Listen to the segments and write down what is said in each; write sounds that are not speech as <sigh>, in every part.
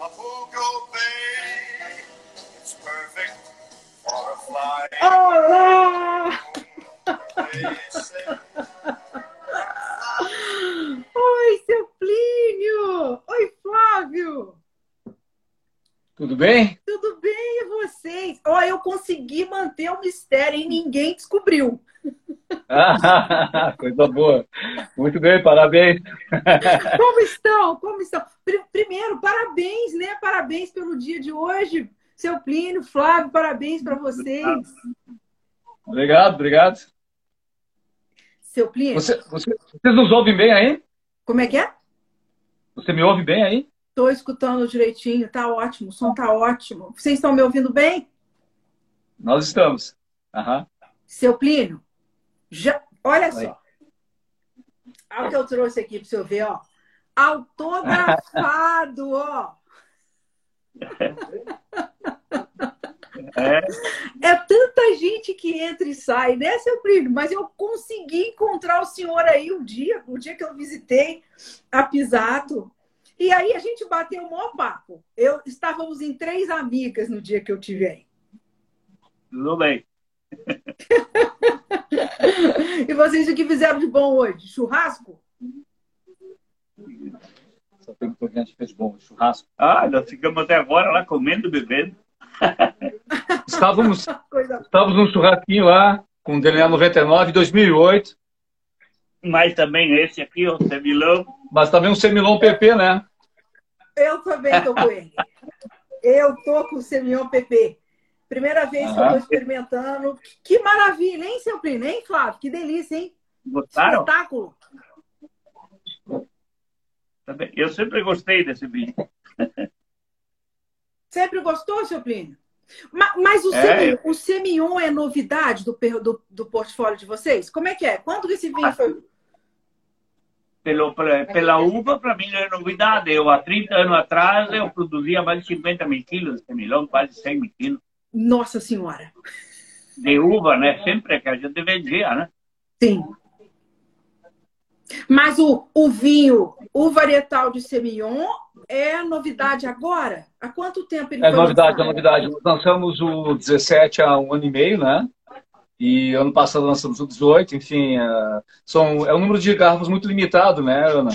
of Hugo Bay. It's perfect for a fly. Olá! Oi, seu Plínio! Oi, Flávio! Tudo bem? Tudo bem e vocês? Ó, eu consegui manter o mistério e ninguém descobriu. Ah, <laughs> coisa boa. Muito bem, parabéns. <laughs> Como estão? Como estão? Primeiro, parabéns, né? Parabéns pelo dia de hoje. Seu Plínio, Flávio, parabéns para vocês. Obrigado, obrigado. Seu Plínio. Você, você, vocês nos ouvem bem aí? Como é que é? Você me ouve bem aí? Estou escutando direitinho, tá ótimo, o som tá ótimo. Vocês estão me ouvindo bem? Nós estamos. Uhum. Seu Plínio, já, olha só. Olha o que eu trouxe aqui para você ver, ó. Autografado, ó. É. é. tanta gente que entra e sai, né, seu primo? Mas eu consegui encontrar o senhor aí um dia, o um dia que eu visitei a Pisato. E aí a gente bateu um maior papo. Eu, estávamos em três amigas no dia que eu tive aí. Tudo bem. <laughs> e vocês o que fizeram de bom hoje? Churrasco? Só tem que a gente fez bom, churrasco. Ah, nós ficamos até agora lá comendo, bebendo. <laughs> estávamos, estávamos num churrasquinho lá com o DNA 99 2008. Mas também esse aqui, o Semilão. Mas também um Semilão PP, né? Eu também estou com ele. Eu tô com o Semilão PP. Primeira vez que eu estou experimentando. Que maravilha, hein, seu primo? Hein, Flávio? Que delícia, hein? Gostaram? Espetáculo. Eu sempre gostei desse vinho. <laughs> Sempre gostou, seu Plínio? Mas, mas o, é. Semillon, o Semillon é novidade do, do, do, portfólio de vocês? Como é que é? Quando esse vinho foi... Pelo, pela uva, para mim não é novidade. Eu, há 30 anos atrás, eu produzia mais de 50 mil quilos de Semillon, quase 100 mil quilos. Nossa Senhora! De uva, né? Sempre que a gente vendia, né? Sim. Mas o, o vinho, o varietal de Semillon é novidade agora? Há quanto tempo ele É novidade, lançado? é novidade. Nós lançamos o 17 há um ano e meio, né? E ano passado lançamos o 18, enfim, é, são, é um número de garrafas muito limitado, né, Ana?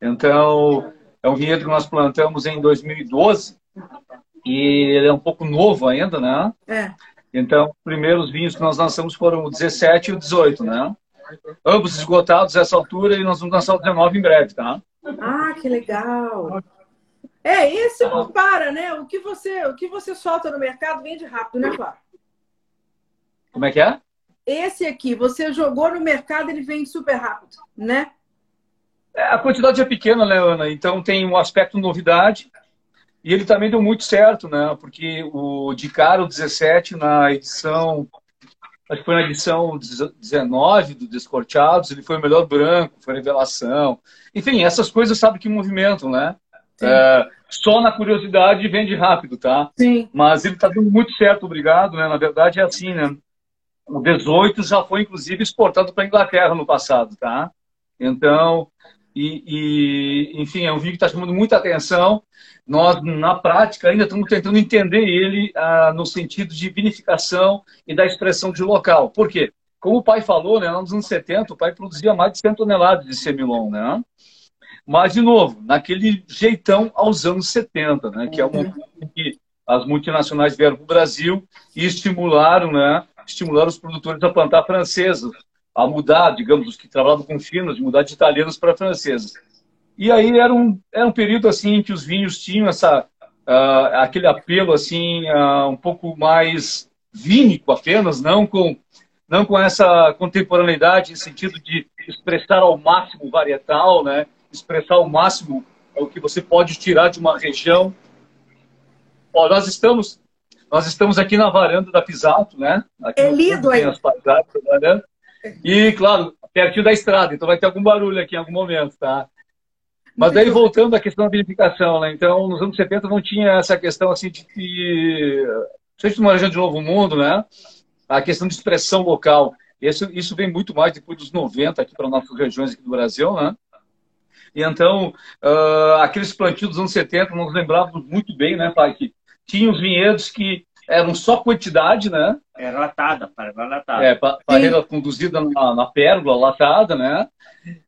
Então, é um vinhedo que nós plantamos em 2012 e ele é um pouco novo ainda, né? É. Então, os primeiros vinhos que nós lançamos foram o 17 e o 18, né? Ambos esgotados essa altura e nós vamos lançar o 19 em breve, tá? Ah, que legal! É, esse não para, né? O que você, o que você solta no mercado vende rápido, né, Flávio? Como é que é? Esse aqui, você jogou no mercado, ele vende super rápido, né? É, a quantidade é pequena, né, Ana? Então tem um aspecto novidade. E ele também deu muito certo, né? Porque o de cara, o 17, na edição acho que foi na edição 19 do Descorteados, ele foi o melhor branco, foi revelação. Enfim, essas coisas sabe que movimentam, né? É, só na curiosidade vende rápido, tá? Sim. Mas ele está dando muito certo, obrigado, né? Na verdade é assim, né? O 18 já foi, inclusive, exportado para a Inglaterra no passado, tá? Então, e, e, enfim, é um vinho que está chamando muita atenção. Nós, na prática, ainda estamos tentando entender ele ah, no sentido de vinificação e da expressão de local. Por quê? Como o pai falou, né, nos anos 70, o pai produzia mais de 100 toneladas de semilon, né? Mas, de novo, naquele jeitão aos anos 70, né, que é o momento que as multinacionais vieram para o Brasil e estimularam, né, estimularam os produtores a plantar francesas, a mudar, digamos, os que trabalhavam com finos, de mudar de italianos para franceses. E aí era um, era um período assim que os vinhos tinham essa, uh, aquele apelo assim uh, um pouco mais vínico apenas, não com, não com essa contemporaneidade em sentido de expressar ao máximo varietal, né? expressar ao máximo o que você pode tirar de uma região. Ó, nós estamos nós estamos aqui na varanda da Pisato, né? Aqui é lindo aí. As paisagens, né? E, claro, pertinho da estrada, então vai ter algum barulho aqui em algum momento, tá? Mas daí, voltando à questão da vinificação, né? Então, nos anos 70 não tinha essa questão, assim, de que... Seja numa região de Novo Mundo, né? A questão de expressão local. Isso, isso vem muito mais depois dos 90 aqui para nossas regiões aqui do Brasil, né? E então, uh, aqueles plantios dos anos 70, nós lembrávamos muito bem, né, pai, que tinha os vinhedos que eram só quantidade, né? Era latada, parreira latada. É, parreira conduzida na, na pérola latada, né?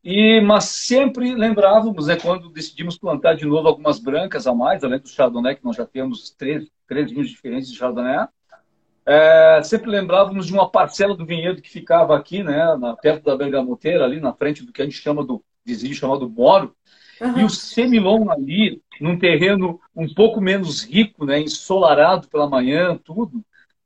E, mas sempre lembrávamos, né, quando decidimos plantar de novo algumas brancas a mais, além do Chardonnay, que nós já temos três, três vinhos diferentes de Chardonnay, é, sempre lembrávamos de uma parcela do vinhedo que ficava aqui, né, na, perto da Bergamoteira, ali na frente do que a gente chama do vizinho chamado Moro, uhum. e o semilon ali, num terreno um pouco menos rico, né, ensolarado pela manhã, tudo,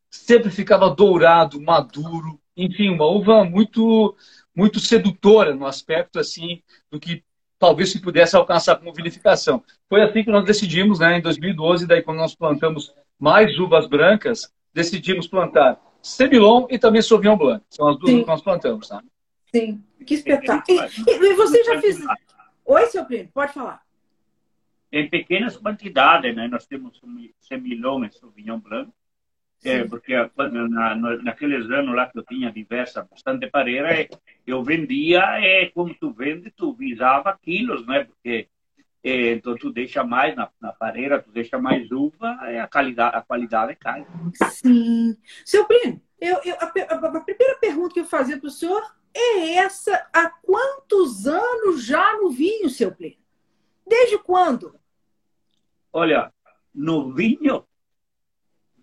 sempre ficava dourado, maduro, enfim, uma uva muito muito sedutora no aspecto assim do que talvez se pudesse alcançar como vinificação. Foi assim que nós decidimos, né, em 2012, daí quando nós plantamos mais uvas brancas, decidimos plantar Semilon e também Sauvignon Blanc. São as duas Sim. que nós plantamos, tá? Sim, que espetáculo. E, e, você já fez... Oi, seu primo, pode falar. Em pequenas quantidades, né? Nós temos Semilon e Sauvignon Blanc. É, porque na, naqueles anos lá que eu tinha diversa, bastante pareira, eu vendia, é, como tu vende, tu visava quilos, né? Porque é, então tu deixa mais na, na pareira, tu deixa mais uva, é, a qualidade, a qualidade cai. Sim. Seu primo, eu, eu, a, a, a primeira pergunta que eu fazia para o senhor é essa: há quantos anos já no vinho, seu primo? Desde quando? Olha, no vinho,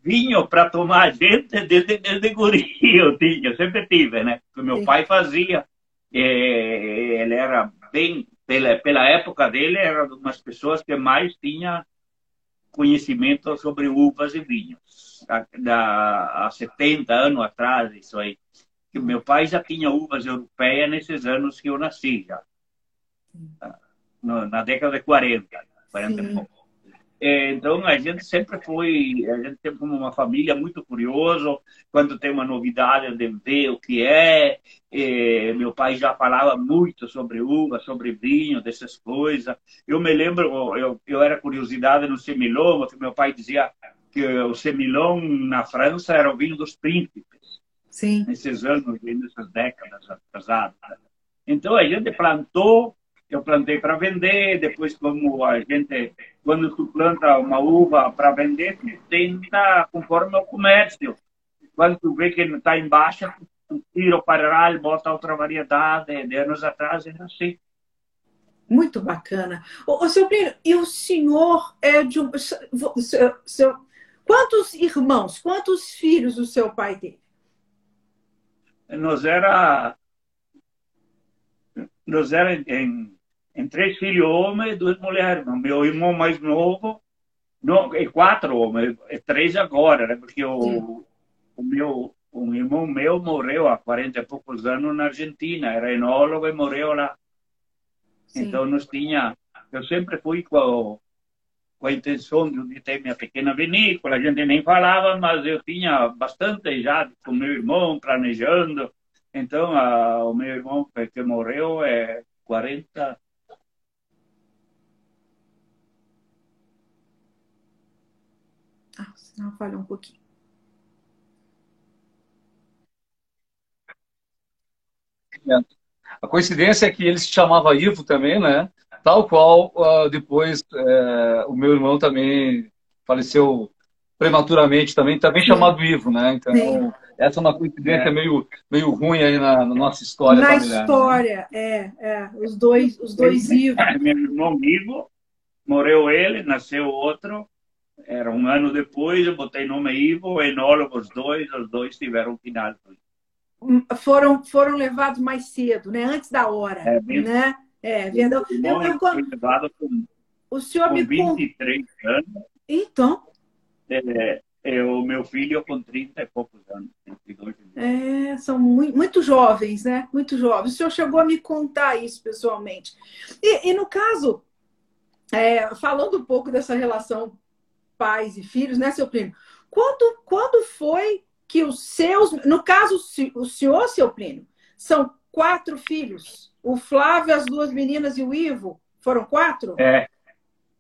vinho para tomar gente desde, desde guri <laughs> eu tinha, sempre tive, né? O meu Sim. pai fazia, é, ele era bem, pela, pela época dele, era uma das pessoas que mais tinha conhecimento sobre uvas e vinhos. Da, há 70 anos atrás, isso aí. Que meu pai já tinha uvas europeias nesses anos que eu nasci, já. Na década de 40, 40 Sim. e pouco. É, então a gente sempre foi, a gente tem como uma família muito curioso quando tem uma novidade de ver o que é. é meu pai já falava muito sobre uva, sobre vinho, dessas coisas. Eu me lembro, eu, eu era curiosidade no semilon, que meu pai dizia que o semilon na França era o vinho dos príncipes. Sim. Nesses anos, nessas décadas atrasadas. Então a gente plantou eu plantei para vender, depois como a gente, quando tu planta uma uva para vender, tu tenta conforme o comércio. Quando tu vê que está em baixa, tu tira o parral, bota outra variedade, de anos atrás era assim. Muito bacana. O, o seu Plínio, e o senhor é de um... Seu, seu, quantos irmãos, quantos filhos o seu pai teve? Nós era... Nós era em em três filhos homens e duas mulheres. Meu irmão mais novo, não, é quatro homens, é três agora, né? Porque o, o meu um irmão meu morreu há 40 e poucos anos na Argentina, era enólogo e morreu lá. Sim. Então nós tinha, eu sempre fui com, com a intenção de ter minha pequena vinícola, a gente nem falava, mas eu tinha bastante já com meu irmão planejando. Então a, o meu irmão que morreu é 40 Não, falhou um pouquinho. A coincidência é que ele se chamava Ivo também, né? Tal qual uh, depois uh, o meu irmão também faleceu prematuramente também, também Sim. chamado Ivo, né? Então, Sim. essa é uma coincidência é. meio, meio ruim aí na, na nossa história. Na familiar, né? história, né? é, é. Os dois, os dois Ivo. Meu irmão Ivo, morreu ele, nasceu outro, era um ano depois, eu botei nome Ivo, enólogo os dois, os dois tiveram final. Hum, foram, foram levados mais cedo, né? Antes da hora, é, né? É, vendo... eu, eu, eu, com, o senhor com me 23 com... anos. Então? É, é, o meu filho com 30 e poucos anos. 32 anos. É, são muito, muito jovens, né? Muito jovens. O senhor chegou a me contar isso pessoalmente. E, e no caso, é, falando um pouco dessa relação pais e filhos, né, seu primo? Quando, quando foi que os seus, no caso, o senhor, seu primo, são quatro filhos? O Flávio, as duas meninas e o Ivo foram quatro? É,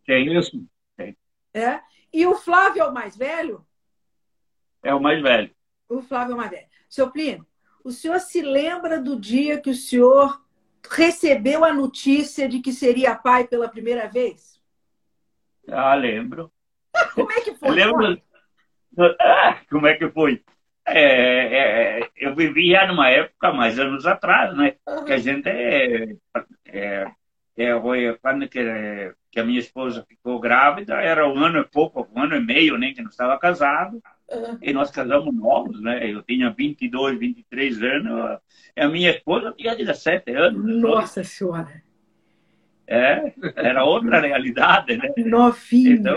é isso. É. é. E o Flávio é o mais velho? É o mais velho. O Flávio é o mais velho. Seu Plínio, o senhor se lembra do dia que o senhor recebeu a notícia de que seria pai pela primeira vez? Ah, lembro. <laughs> Como é que foi? Lembro. <laughs> Ah, como é que foi? É, é, eu vivia numa época, mais anos atrás, né? Que a gente é, é, é, foi quando que, que, a minha esposa ficou grávida, era um ano e pouco, um ano e meio, nem né, que não estava casado. Uhum. E nós casamos novos, né? Eu tinha 22, 23 anos, e a minha esposa tinha 17 anos. Nossa Senhora! É, era outra realidade, né? Novinho. Então,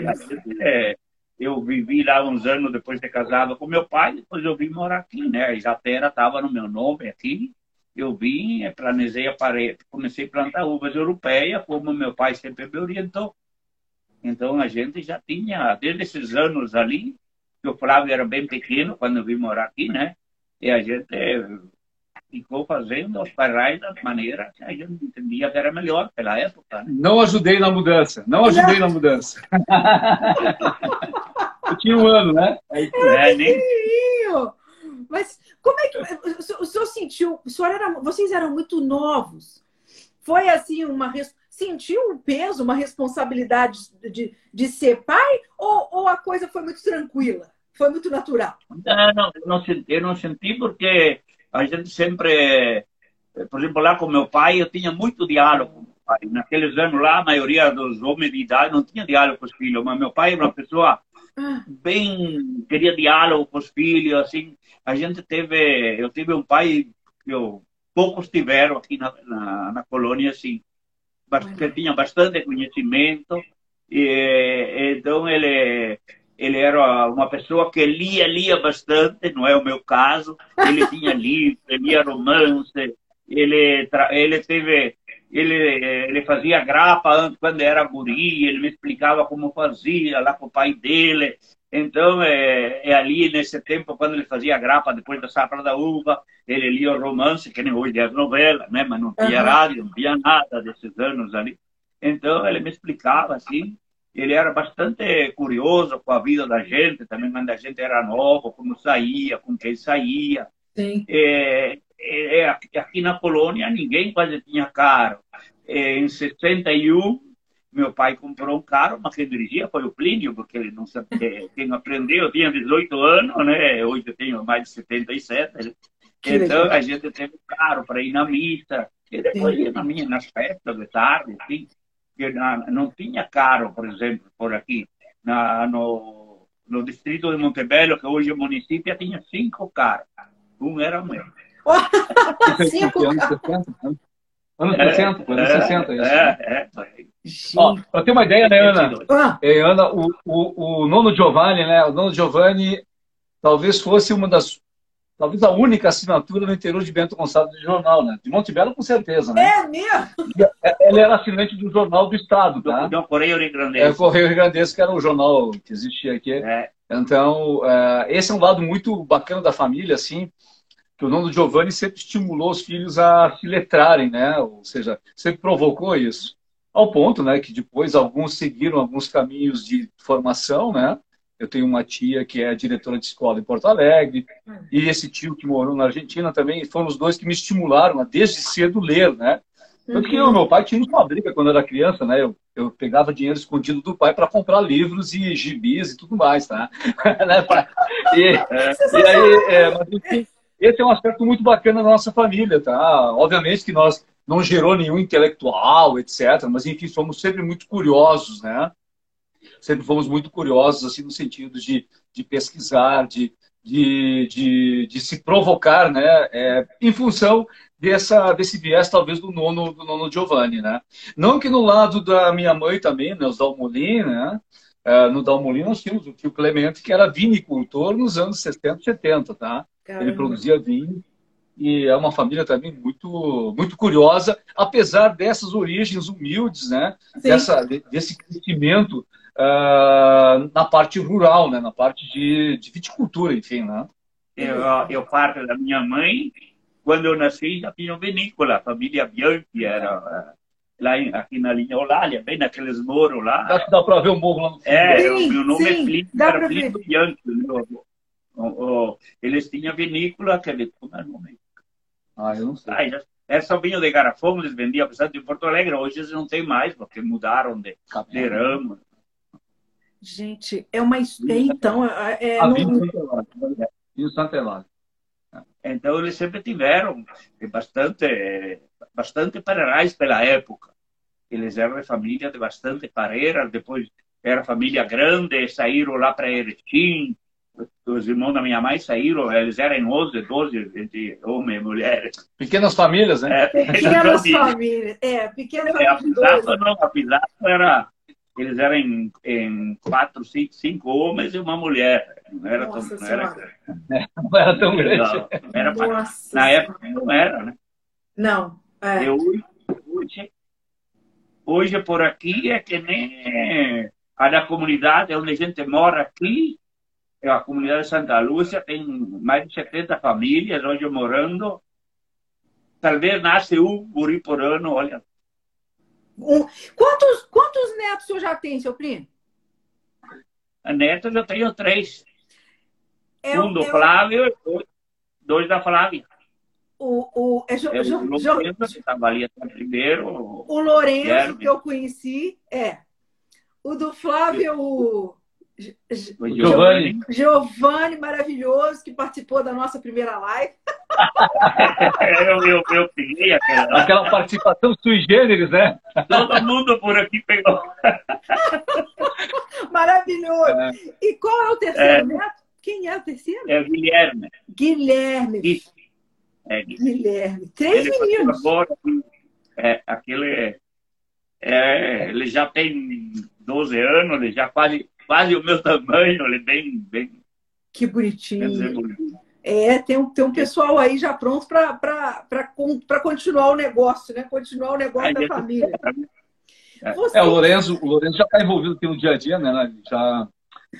é, eu vivi lá uns anos depois de casado com meu pai, depois eu vim morar aqui, né? Já terra estava no meu nome aqui. Eu vim, planejei a parede, comecei a plantar uvas europeias, como meu pai sempre me orientou. Então a gente já tinha, desde esses anos ali, que o Flávio era bem pequeno quando eu vim morar aqui, né? E a gente ficou fazendo os parrais da maneira que a gente entendia que era melhor pela época. Né? Não ajudei na mudança, não ajudei na mudança. <laughs> Tinha um ano, né? É, nem... Mas como é que o senhor sentiu? O senhor era, vocês eram muito novos. Foi assim uma sentiu um peso, uma responsabilidade de, de ser pai ou, ou a coisa foi muito tranquila? Foi muito natural? Não, não, eu não senti, eu não senti porque a gente sempre, por exemplo, lá com meu pai, eu tinha muito diálogo com meu pai. Naqueles anos lá, a maioria dos homens de idade não tinha diálogo com os filhos, mas meu pai era uma pessoa bem queria diálogo com os filhos assim. A gente teve eu tive um pai que eu, poucos tiveram aqui na, na, na colônia assim. Que tinha bastante conhecimento. E então ele ele era uma pessoa que lia lia bastante não é o meu caso. Ele tinha <laughs> livro ele lia romance. Ele ele teve ele, ele fazia grapa quando era guri, ele me explicava como fazia lá com o pai dele. Então, é, é, ali nesse tempo, quando ele fazia grapa depois da safra da uva, ele lia o romance, que nem hoje é as novelas, né? mas não tinha uhum. rádio, não tinha nada desses anos ali. Então, ele me explicava assim. Ele era bastante curioso com a vida da gente, também quando a gente era novo, como saía, com quem saía. Sim. É, é, é, aqui na colônia ninguém quase tinha carro. É, em 61, meu pai comprou um carro, mas quem dirigia foi o Plínio, porque ele não sabia, quem aprendeu, eu tinha 18 anos, né? hoje eu tenho mais de 77. Né? Então a gente teve um carro para ir na missa, e depois ia na minha, nas festas de tarde, assim, não tinha carro, por exemplo, por aqui, na, no, no distrito de Montebello, que hoje é município, tinha cinco carros. Um era meu. Cinco anos 60, anos 60, anos 60, isso. É, é. Ó, pra ter uma ideia, né, Ana? Ah. É, Ana, o, o, o nono Giovanni, né? O nono Giovanni talvez fosse uma das. Talvez a única assinatura no interior de Bento Gonçalves de jornal, né? De Montebello, com certeza, né? É mesmo? Ele era assinante do Jornal do Estado, tá? Do, do Correio Rio. É, o Correio Rio que era o jornal que existia aqui. É. Então, uh, esse é um lado muito bacana da família, assim, que o Nono Giovanni sempre estimulou os filhos a se letrarem, né? Ou seja, sempre provocou isso. Ao ponto, né, que depois alguns seguiram alguns caminhos de formação, né? Eu tenho uma tia que é diretora de escola em Porto Alegre, e esse tio que morou na Argentina também, foram os dois que me estimularam a desde cedo ler, né? Tanto que o meu pai tinha uma briga quando eu era criança, né? Eu, eu pegava dinheiro escondido do pai para comprar livros e gibis e tudo mais, tá? <laughs> Né, e, é, e aí, é, mas enfim, esse é um aspecto muito bacana da nossa família, tá? Obviamente que nós não gerou nenhum intelectual, etc. Mas, enfim, somos sempre muito curiosos, né? Sempre fomos muito curiosos, assim, no sentido de, de pesquisar, de, de, de, de se provocar, né? É, em função dessa, desse viés, talvez, do nono, do nono Giovanni, né? Não que no lado da minha mãe também, né? Os Dalmolin, né? É, no Dalmolin nós tínhamos o tio Clemente, que era vinicultor nos anos 70 e 70, tá? Caramba. Ele produzia vinho e é uma família também muito muito curiosa, apesar dessas origens humildes, né? Dessa, desse crescimento uh, na parte rural, né? Na parte de, de viticultura, enfim, né? Eu, eu parto da minha mãe, quando eu nasci já tinha vinícola, a família Bianchi era uh, lá em, aqui na linha Olália, bem naqueles morros lá. Acho que dá para ver o morro lá no fundo. É, sim, o meu nome é sim, é Plínio, era Plínio Bianchi, meu avô eles tinham vinícola, aquele, como é o nome? Ah, eu não sei. Ah, já, Essa vinho de garrafão eles vendiam bastante em Porto Alegre, hoje eles não tem mais, porque mudaram de, de ramo. Gente, é uma. Então, é, é, A não- vinho Santa Elália. Então eles sempre tiveram bastante, bastante pareirais pela época. Eles eram de família de bastante pareiras, depois era família grande, saíram lá para Erechim. Os irmãos da minha mãe saíram, eles eram 11, 12, entre homens e mulheres. Pequenas famílias, né? É, Pequenas famílias. É, pequenas É, a famílias. Pisato não, a Pisato era. Eles eram em, em quatro, cinco, cinco homens e uma mulher. Não era tão. Nossa Não era, Senhora. Não era tão grande. era pra- na época não era, né? Não. É. E hoje, hoje, por aqui é que nem a da comunidade onde a gente mora aqui, é a comunidade de Santa Lúcia, tem mais de 70 famílias hoje morando. Talvez nasce um guri por ano, olha. Um- quantos, quantos netos o senhor já tem, seu primo? Neta eu tenho três. É um do é Flávio e dois- dois da Flávia. o, o, é Jo- É Jo- o Lourenço, que primeiro. o Lourenço, Guilherme. que eu conheci, é. O do Flávio, o o Giovanni. Giovanni, maravilhoso, que participou da nossa primeira live. Eu, eu, eu peguei aquela. Aquela participação sui generis, né? Todo mundo por aqui pegou. <laughs> Maravilhoso. É. E qual é o terceiro neto? Quem é o terceiro? É Guilherme. Guilherme. Gui. É, Gui. Guilherme. Três Ele meninos. agora, é, aquele, é, ele já tem 12 anos, ele já quase, quase o meu tamanho, ele é bem, bem, Que bonitinho. desenvolvido. É, tem um, tem um pessoal aí já pronto para continuar o negócio, né? Continuar o negócio Aí da eu- família. É. Você, É, o Lourenço, o Lourenço já está envolvido aqui no dia a dia, né? Já,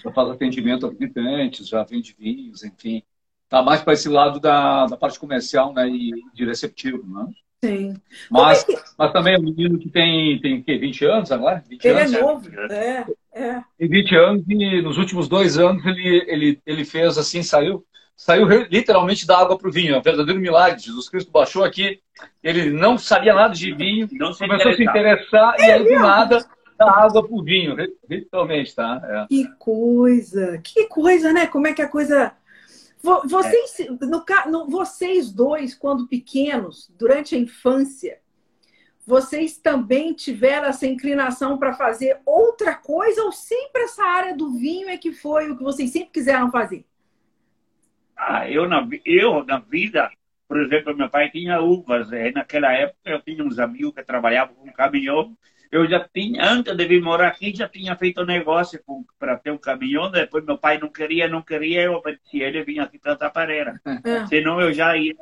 já faz atendimento a visitantes, já vende vinhos, enfim. Está mais para esse lado da, da parte comercial né? e de receptivo, né? Sim. Mas, é que- mas também é um menino que tem, tem o quê? 20 anos agora? 20 Ele é anos? novo. É, é. Tem 20 anos e nos últimos dois anos ele, ele, ele fez assim, saiu, saiu literalmente da água para o vinho. É um verdadeiro milagre. Jesus Cristo baixou aqui, ele não sabia nada de vinho, Não se começou a se interessar e aí do nada da água para o vinho, literalmente, tá? É. Que coisa, que coisa, né? Como é que a coisa. Vo- Vocês, no, ca- no- vocês dois, quando pequenos, durante a infância, vocês também tiveram essa inclinação para fazer outra coisa ou sempre essa área do vinho é que foi o que vocês sempre quiseram fazer? Ah, eu, na, eu, na vida, por exemplo, meu pai tinha uvas. eh, naquela época, eu tinha uns amigos que trabalhavam com caminhão. Eu já tinha, antes de vir morar aqui, já tinha feito negócio para ter um caminhão. Depois, meu pai não queria, não queria. Eu obedeci ele vim aqui plantar pareira. É. <laughs> Senão, eu já ia.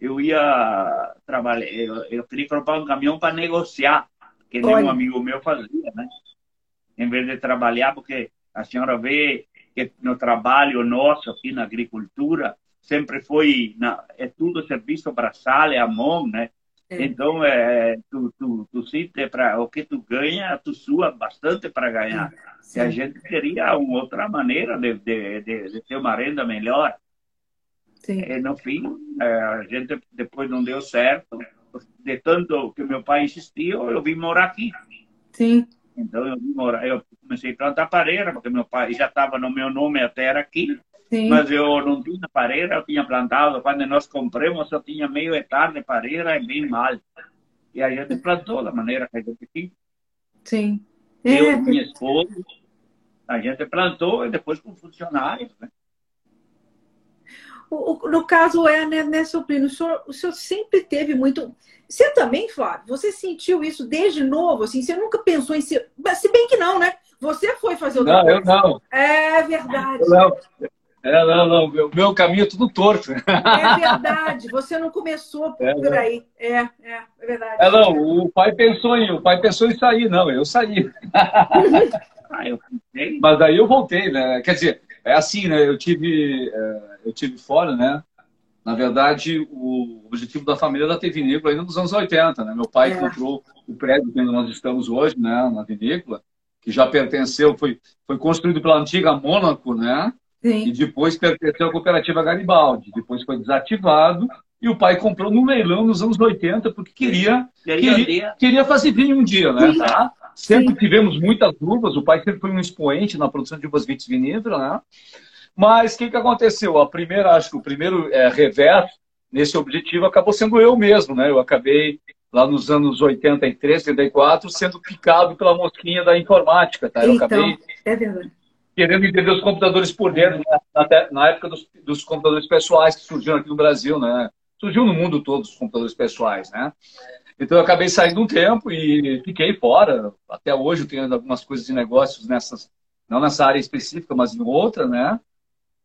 Eu ia trabalhar. Eu, eu queria comprar um caminhão para negociar, que nem um amigo meu fazia, né? Em vez de trabalhar, porque a senhora vê que no trabalho nosso aqui na agricultura sempre foi na, é tudo serviço braçal, é a mão, né? É. Então é tu tu, tu sente para o que tu ganha, tu sua bastante para ganhar. E a Sim, gente queria uma outra maneira de, de, de, de ter uma renda melhor. Sim. E no fim, eh, a gente depois não deu certo. De tanto que meu pai insistiu, eu vim morar aqui. sim. Então eu vim morar, eu comecei a plantar pareira, porque meu pai já estava no meu nome a terra aqui, sim. mas eu não tinha pareira, eu tinha plantado. Quando nós compramos, só tinha meio hectare de pareira e bem mal. E a gente plantou da maneira que a gente quis. sim. Eu É, e minha esposa, a gente plantou e depois com funcionários. Né? O- o- no caso é, né, né seu primo, o senhor, o senhor sempre teve muito. Você também, Flávio, você sentiu isso desde novo, assim, você nunca pensou em ser. Se bem que não, né? Você foi fazer outra Não, eu não. É verdade. Eu não. É, não, não. Meu, meu caminho é tudo torto. É verdade. Você não começou por, É, por não. aí. É, é, é verdade. É, não, o pai pensou em, o pai pensou em sair, não, eu saí. <laughs> <laughs> Ah, eu Mas daí eu voltei, né? Quer dizer, é assim, né? Eu tive, é, eu tive fora, né? Na verdade, o objetivo da família era ter vinícola ainda nos anos 80, né? Meu pai É. comprou o prédio onde nós estamos hoje, né? Na vinícola, que já pertenceu, foi, foi construído pela antiga Mônaco, né? E Sim. depois pertenceu à cooperativa Garibaldi. Depois foi desativado E o pai comprou no leilão nos anos 80, porque queria, Queria queria, fazer vinho um dia, né? Tá? Sempre Sim. tivemos muitas uvas, o pai sempre foi um expoente na produção de uvas vitivinícolas, né? Mas o que, que aconteceu? A primeira, acho que o primeiro é, revés nesse objetivo acabou sendo eu mesmo, né? Eu acabei lá nos anos 83, 84, sendo picado pela mosquinha da informática, tá? Eu Então, acabei é verdade. querendo entender os computadores por dentro, né? na, na época dos, dos computadores pessoais que surgiram aqui no Brasil, né? Surgiu no mundo todo os computadores pessoais, né? Então eu acabei saindo um tempo e fiquei fora. Até hoje eu tenho algumas coisas de negócios nessas, não nessa área específica, mas em outra, né?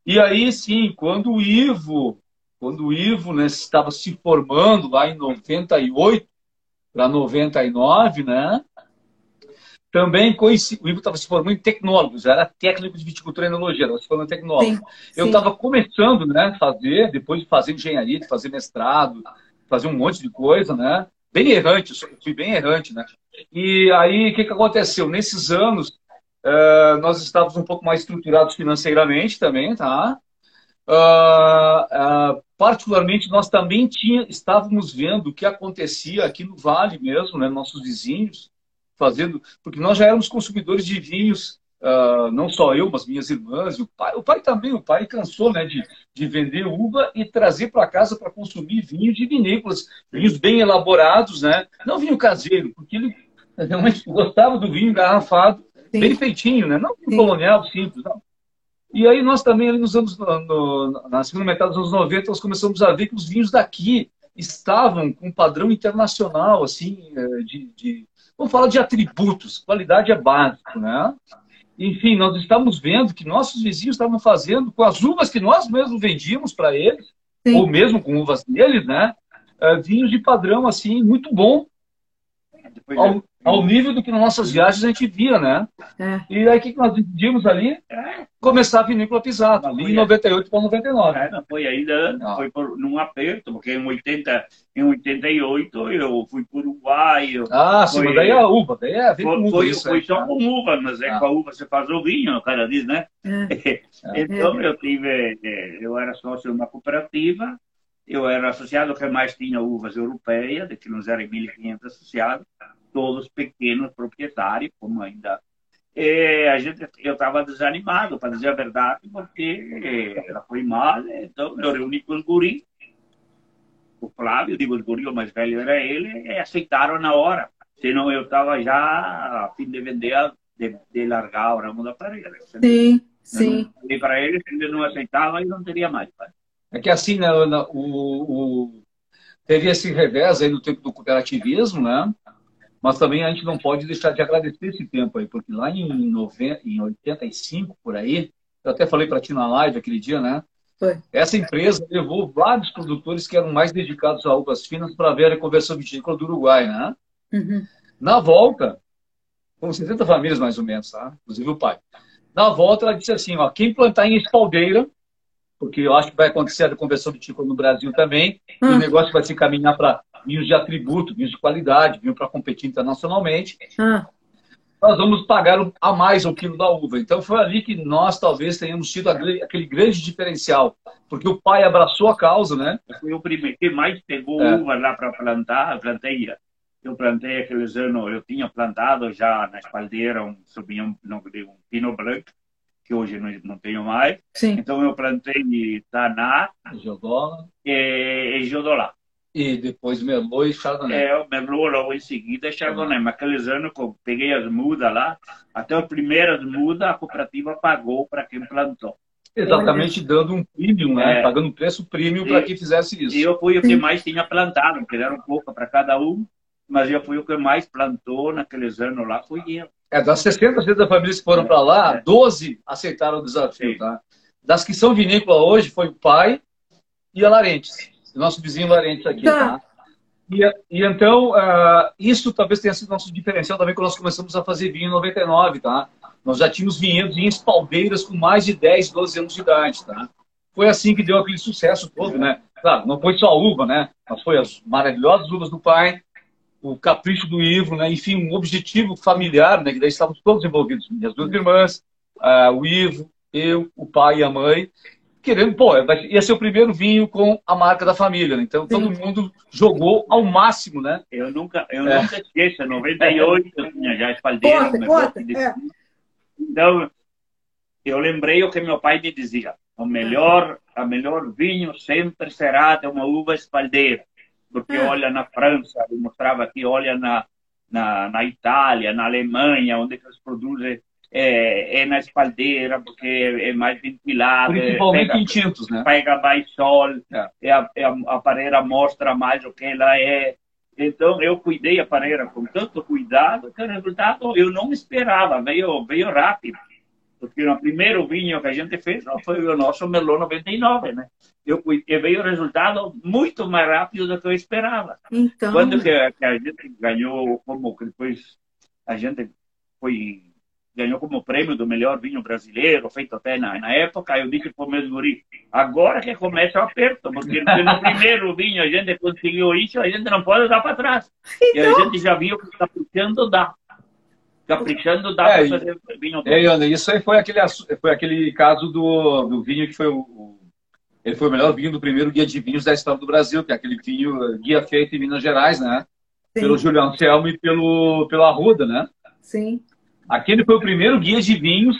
E aí sim, quando o Ivo, quando o Ivo né, estava se formando lá em 98 para 99, né? Também conheci, o Ivo estava se formando em tecnólogo, já era técnico de viticultura e enologia, estava se formando em tecnólogo. Sim, Eu estava começando, né, fazer, depois de fazer engenharia, de fazer mestrado, fazer um monte de coisa, né? Bem errante, fui bem errante, né? E aí, o que, que aconteceu? Nesses anos, eh, nós estávamos um pouco mais estruturados financeiramente também, tá? Ah, ah, particularmente, nós também tinha, estávamos vendo o que acontecia aqui no Vale mesmo, né? Nossos vizinhos, fazendo, porque nós já éramos consumidores de vinhos, ah, não só eu, mas minhas irmãs, o pai, o pai também, o pai cansou, né, de, de vender uva e trazer para casa para consumir vinho de vinícolas, vinhos bem elaborados, né? Não vinho caseiro, porque ele <laughs> realmente gostava do vinho engarrafado, Sim. bem feitinho, né? Não vinho Sim. colonial simples, não. E aí nós também, ali nos anos, no- no- na segunda metade dos anos 90, nós começamos a ver que os vinhos daqui estavam com um padrão internacional, assim, eh, de, de- vamos falar de atributos, qualidade é básico, né? Enfim, nós estamos vendo que nossos vizinhos estavam fazendo com as uvas que nós mesmos vendíamos para eles, Sim. ou mesmo com uvas deles, né? eh, vinhos de padrão, assim, muito bom, Depois ao, ao nível do que nas nossas viagens a gente via, né? É. E aí o que nós decidimos ali? É, Começar a vinícola pisada, ali em 98 para 99. é, não foi ainda, Não. foi por, num aperto, porque em, 80, em 88 eu fui para o Uruguai, eu, Ah, sim, Foi- mas daí é a uva, daí é vem com foi, uva foi, isso. foi aí, só tá? com uva, mas é Ah. com a uva você faz o vinho, o cara diz, né? É. <laughs> Então eu tive, eu era sócio de uma cooperativa, eu era associado que mais tinha uvas europeias, de que nós eram 1.500 associados, todos pequenos proprietários, como ainda. E a gente, eu estava desanimado, para dizer a verdade, porque ela foi mal, então eu reuni com os guris, o Flávio, digo, os guris, o mais velho era ele, e aceitaram na hora. Senão eu estava já a fim de vender, de, de largar o ramo da parede. Sim, sim. E para eles, se ele não aceitava, ele não teria mais. pai. É que assim, né, Ana, o, o- teve esse revés aí no tempo do cooperativismo, né? Mas também a gente não pode deixar de agradecer esse tempo aí, porque lá em, 90, em 85, por aí, eu até falei para ti na live aquele dia, né? Foi. Essa empresa levou vários produtores que eram mais dedicados a uvas finas para ver a conversão vitícola do Uruguai, né? Uhum. Na volta, foram 70 famílias mais ou menos, tá? Inclusive o pai. Na volta, ela disse assim: ó, quem plantar em espaldeira, porque eu acho que vai acontecer a conversão vitícola no Brasil também, e Ah. o negócio vai se encaminhar para vinhos de atributo, vinhos de qualidade, vinho para competir internacionalmente, Ah, nós vamos pagar a mais o quilo da uva. Então foi ali que nós talvez tenhamos tido aquele grande diferencial, porque o pai abraçou a causa, né? Eu fui o primeiro que mais pegou É. uva lá para plantar. Eu plantei, eu plantei aqueles anos, eu tinha plantado já na espaldeira um Sauvignon, não, um Pinot Blanc, que hoje não, não tenho mais. sim. Então eu plantei Taná Jodola, e, e Jodolá. e depois Merlot e Chardonnay. É, Merlot logo em seguida é Chardonnay. Mas aqueles anos que eu peguei as mudas lá, até as primeiras mudas a cooperativa pagou para quem plantou. Exatamente dando um premium, né? É. Pagando um preço premium para E- quem fizesse isso. E eu fui o que mais tinha plantado, porque deram pouco para cada um, mas eu fui o que mais plantou naqueles anos lá, fui eu. É, das 60 das famílias que foram para lá, É. 12 aceitaram o desafio, Sim. tá? Das que são vinícola hoje, foi o pai e a Larentes, o nosso vizinho Larentes aqui, Tá. tá? E, e então, ah, isso talvez tenha sido nosso diferencial também quando nós começamos a fazer vinho em 99, tá? Nós já tínhamos vinhedos em espaldeiras com mais de 10, 12 anos de idade, tá? Foi assim que deu aquele sucesso todo, né? Claro, não foi só a uva, né? Mas foi as maravilhosas uvas do pai, o capricho do Ivo, né? Enfim, um objetivo familiar, né? Que daí estávamos todos envolvidos, minhas duas irmãs, ah, o Ivo, eu, o pai e a mãe. querendo, pô, ia ser o primeiro vinho com a marca da família, né? então todo mundo jogou ao máximo, né? Eu nunca, eu é. nunca esqueço, 98 eu tinha já espaldeira. Conta. É. Então, eu lembrei o que meu pai me dizia, o melhor, a melhor vinho sempre será de uma uva espaldeira, porque ah. olha na França, eu mostrava aqui, olha na, na, na Itália, na Alemanha, onde eles produzem é, é, na espaldeira, porque é mais ventilado. Principalmente pega, em tintos, né? Pega mais sol, é. a, é a, a pareira mostra mais o que ela é. Então, eu cuidei a pareira com tanto cuidado que o resultado eu não esperava, veio, veio rápido. Porque no primeiro vinho que a gente fez foi o nosso Merlot 99, né? Eu, eu veio o resultado muito mais rápido do que eu esperava. Então... Quando que, a gente ganhou, como que depois a gente foi ganhou como prêmio do melhor vinho brasileiro, feito até na, na época, eu disse para o meu guri, agora que começa o aperto, porque no <laughs> primeiro vinho a gente conseguiu isso, a gente não pode dar para trás. Então... E a então? gente já viu que caprichando dá. Caprichando dá é, para fazer vinho. É, isso aí foi aquele, foi aquele caso do, do vinho que foi o, ele foi o melhor vinho do primeiro guia de vinhos da história do Brasil, que é aquele vinho guia feito em Minas Gerais, né? Sim. Pelo Julião Anselmo e pelo, pelo Arruda, né? Sim. Aquele foi o primeiro guia de vinhos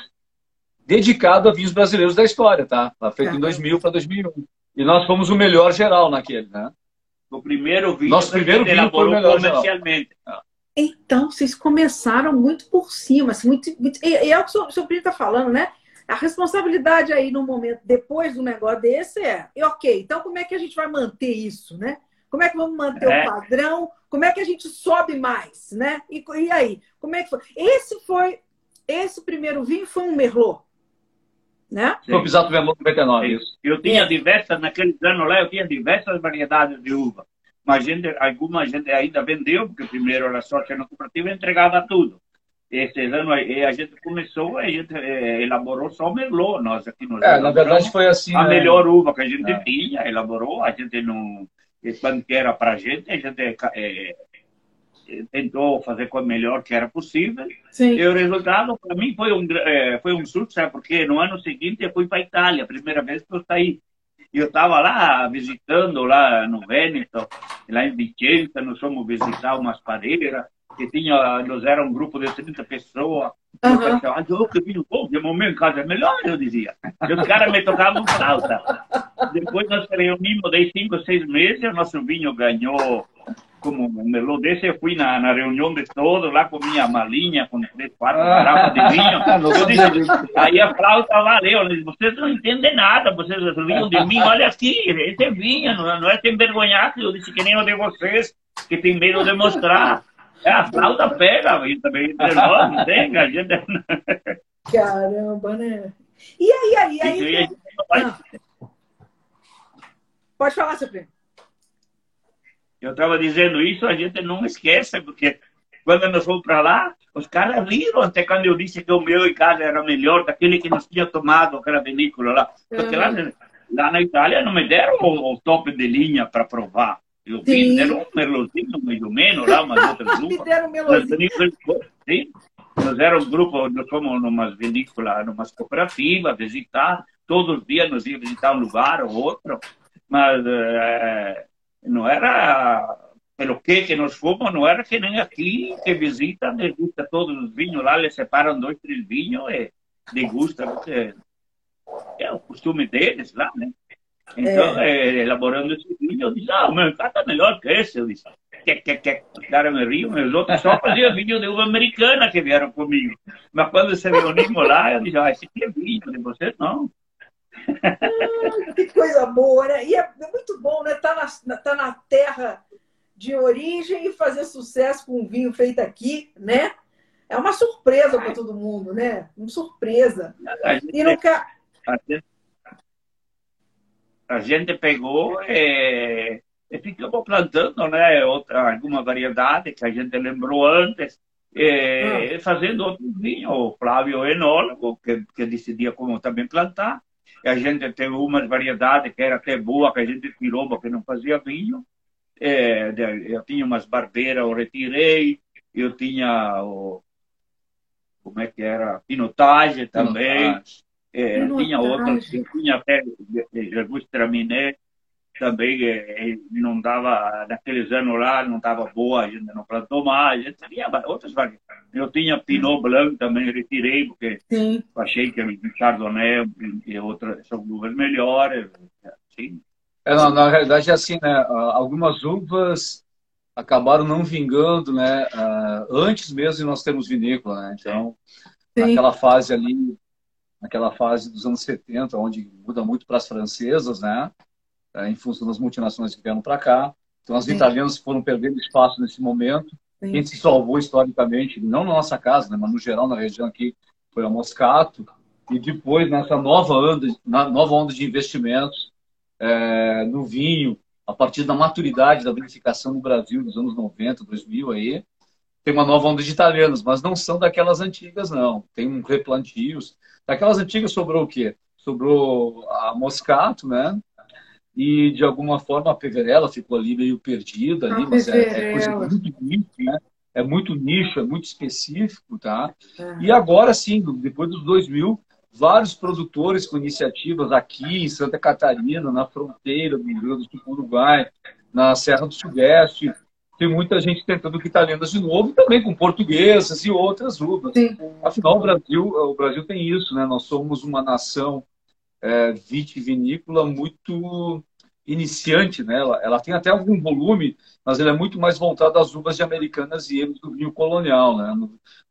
dedicado a vinhos brasileiros da história, tá? Feito em 2000 para 2001. E nós fomos o melhor geral naquele, né? O primeiro vinho Nosso primeiro vinho foi o melhor comercialmente. Geral. Então, vocês começaram muito por cima. Assim, muito, muito, e, é o que o seu Primo está falando, né? A responsabilidade aí no momento, depois do negócio desse, é, e ok, então como é que a gente vai manter isso, né? Como é que vamos manter é. o padrão? Como é que a gente sobe mais, né? E, e aí, como é que foi? Esse foi, esse primeiro vinho foi um Merlot, né? Foi o Pisato Merlot 99, isso. Eu tinha é. diversas, naqueles anos lá, eu tinha diversas variedades de uva. Mas gente, alguma gente ainda vendeu, porque primeiro era sorte no cooperativo e entregava tudo. Esse ano a gente começou, a gente é, elaborou só Merlot, nós aqui no É, na verdade foi assim. A é... melhor uva que a gente é. tinha, elaborou, a gente não quando era para a gente, a gente é, tentou fazer o melhor que era possível. Sim. E o resultado, para mim, foi um, é, foi um sucesso, porque no ano seguinte eu fui para a Itália, a primeira vez que eu saí. E eu estava lá visitando, lá no Vêneto, lá em Vicenza, nós fomos visitar umas padeiras, que tinha, nós era um grupo de 30 pessoas. Uhum. Eu pensava, ah, que vinho bom, de momento em casa é melhor, eu dizia. E os caras me tocavam flauta. Depois nós reunimos, de cinco, seis meses, o nosso vinho ganhou como um melô desse, eu fui na, na reunião de todos, lá com minha malinha, com três, quatro ah. garrafas de vinho. Eu <laughs> disse, aí a flauta valeu. Disse, vocês não entendem nada, vocês vinham de mim, olha aqui, esse é vinho, não, não é se envergonhar, eu disse que nem o de vocês, que tem medo de mostrar. É, a flauta pega, e também entre nós, não tem, a gente... Caramba, né? E aí, aí, aí... aí ah. Pode falar, seu primo. Eu estava dizendo isso, a gente não esquece, porque quando nós fomos para lá, os caras riram até quando eu disse que o meu em casa era melhor daquele que nós tínhamos tomado, aquela vinícola lá. Porque uhum. lá, lá na Itália não me deram o, o top de linha para provar. Eu vi, deram um merlotinho mais ou menos lá, umas <laughs> outras uvas. me deram um. Sim, nós éramos um grupo, nós fomos numa vinícola, numa cooperativa, visitar, todos os dias nós íamos visitar um lugar ou outro, mas é, não era pelo que que nós fomos, não era que nem aqui, que visita, degusta todos os vinhos lá, eles separam dois, três vinhos e degusta, porque é o costume deles lá, né? Então, é. É, elaborando esse vinho, eu disse, ah, o meu tá melhor que esse, eu disse, que, que, que, os caras me riam, os outros só faziam vinho de uva americana que vieram comigo. Mas quando se reunimos lá, eu disse, ah, esse aqui é vinho, de vocês não. Ah, que coisa boa, né? E é muito bom, né? Tá na, tá na terra de origem e fazer sucesso com um vinho feito aqui, né? É uma surpresa para todo mundo, né? Uma surpresa. E nunca. A gente, a gente pegou e, e ficamos plantando, né? Outra, alguma variedade que a gente lembrou antes. E, ah. fazendo outro vinho, o Flávio enólogo, que, que decidia como também plantar. E a gente teve umas variedades que era até boa, que a gente tirou porque não fazia vinho. É, eu tinha umas barbeiras, eu retirei. Eu tinha o. Como é que era? Pinotage também. É, tinha outras, tinha até Jesus Traminé, também é, não dava, naqueles anos lá, não estava boa, a gente não plantou mais, a gente tinha outras variedades. Eu tinha Pinot Blanc também, retirei, porque Sim. achei que o Chardonnay e outras são uvas melhores. Assim. É, não, na realidade é assim, né? Algumas uvas acabaram não vingando, né? Antes mesmo de nós termos vinícola, né? Então, Sim. naquela fase ali, naquela fase dos anos 70, onde muda muito para as francesas, né? É, em função das multinacionais que vieram para cá. Então, as italianas foram perdendo espaço nesse momento. Sim. Quem se salvou historicamente, não na nossa casa, né, mas no geral na região aqui, foi a Moscato. E depois, nessa nova onda, nova onda de investimentos é, no vinho, a partir da maturidade da vinificação no Brasil dos anos 90, 2000 aí, tem uma nova onda de italianos, mas não são daquelas antigas, não. Tem um replantios. Daquelas antigas sobrou o quê? Sobrou a Moscato, né? E de alguma forma a Peverella ficou ali meio perdida ali, mas é, é, coisa muito nicho, né? É muito nicho, é muito específico, tá? Uhum. E agora sim, depois dos 2000, vários produtores com iniciativas aqui em Santa Catarina, na fronteira do Rio Grande do Sul Uruguai, na Serra do Sudeste, tem muita gente tentando quitalianas de novo, também com portuguesas e outras uvas. Sim. Afinal, o Brasil, o Brasil tem isso, né? Nós somos uma nação é, vitivinícola muito iniciante, né? Ela, tem até algum volume, mas ela é muito mais voltada às uvas de americanas e do vinho colonial, né?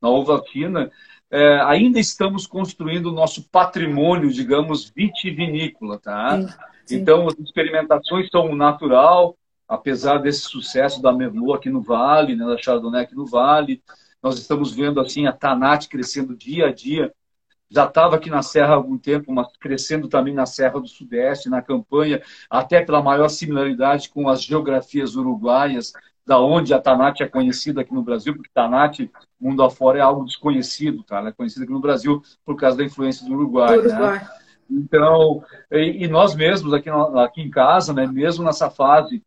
Na uva fina, é, ainda estamos construindo o nosso patrimônio, digamos, vitivinícola, tá? Sim, sim. Então, as experimentações são natural, apesar desse sucesso da Merlot aqui no Vale, né, da Chardonnay aqui no Vale, nós estamos vendo assim a Tanat crescendo dia a dia já estava aqui na Serra há algum tempo, mas crescendo também na Serra do Sudeste, na campanha, até pela maior similaridade com as geografias uruguaias, da onde a Tanat é conhecida aqui no Brasil, porque Tanat, mundo afora, é algo desconhecido, tá? Ela é conhecida aqui no Brasil por causa da influência do Uruguai. Do Uruguai. Né? Então, e, e, nós mesmos aqui, aqui em casa, né, mesmo nessa fase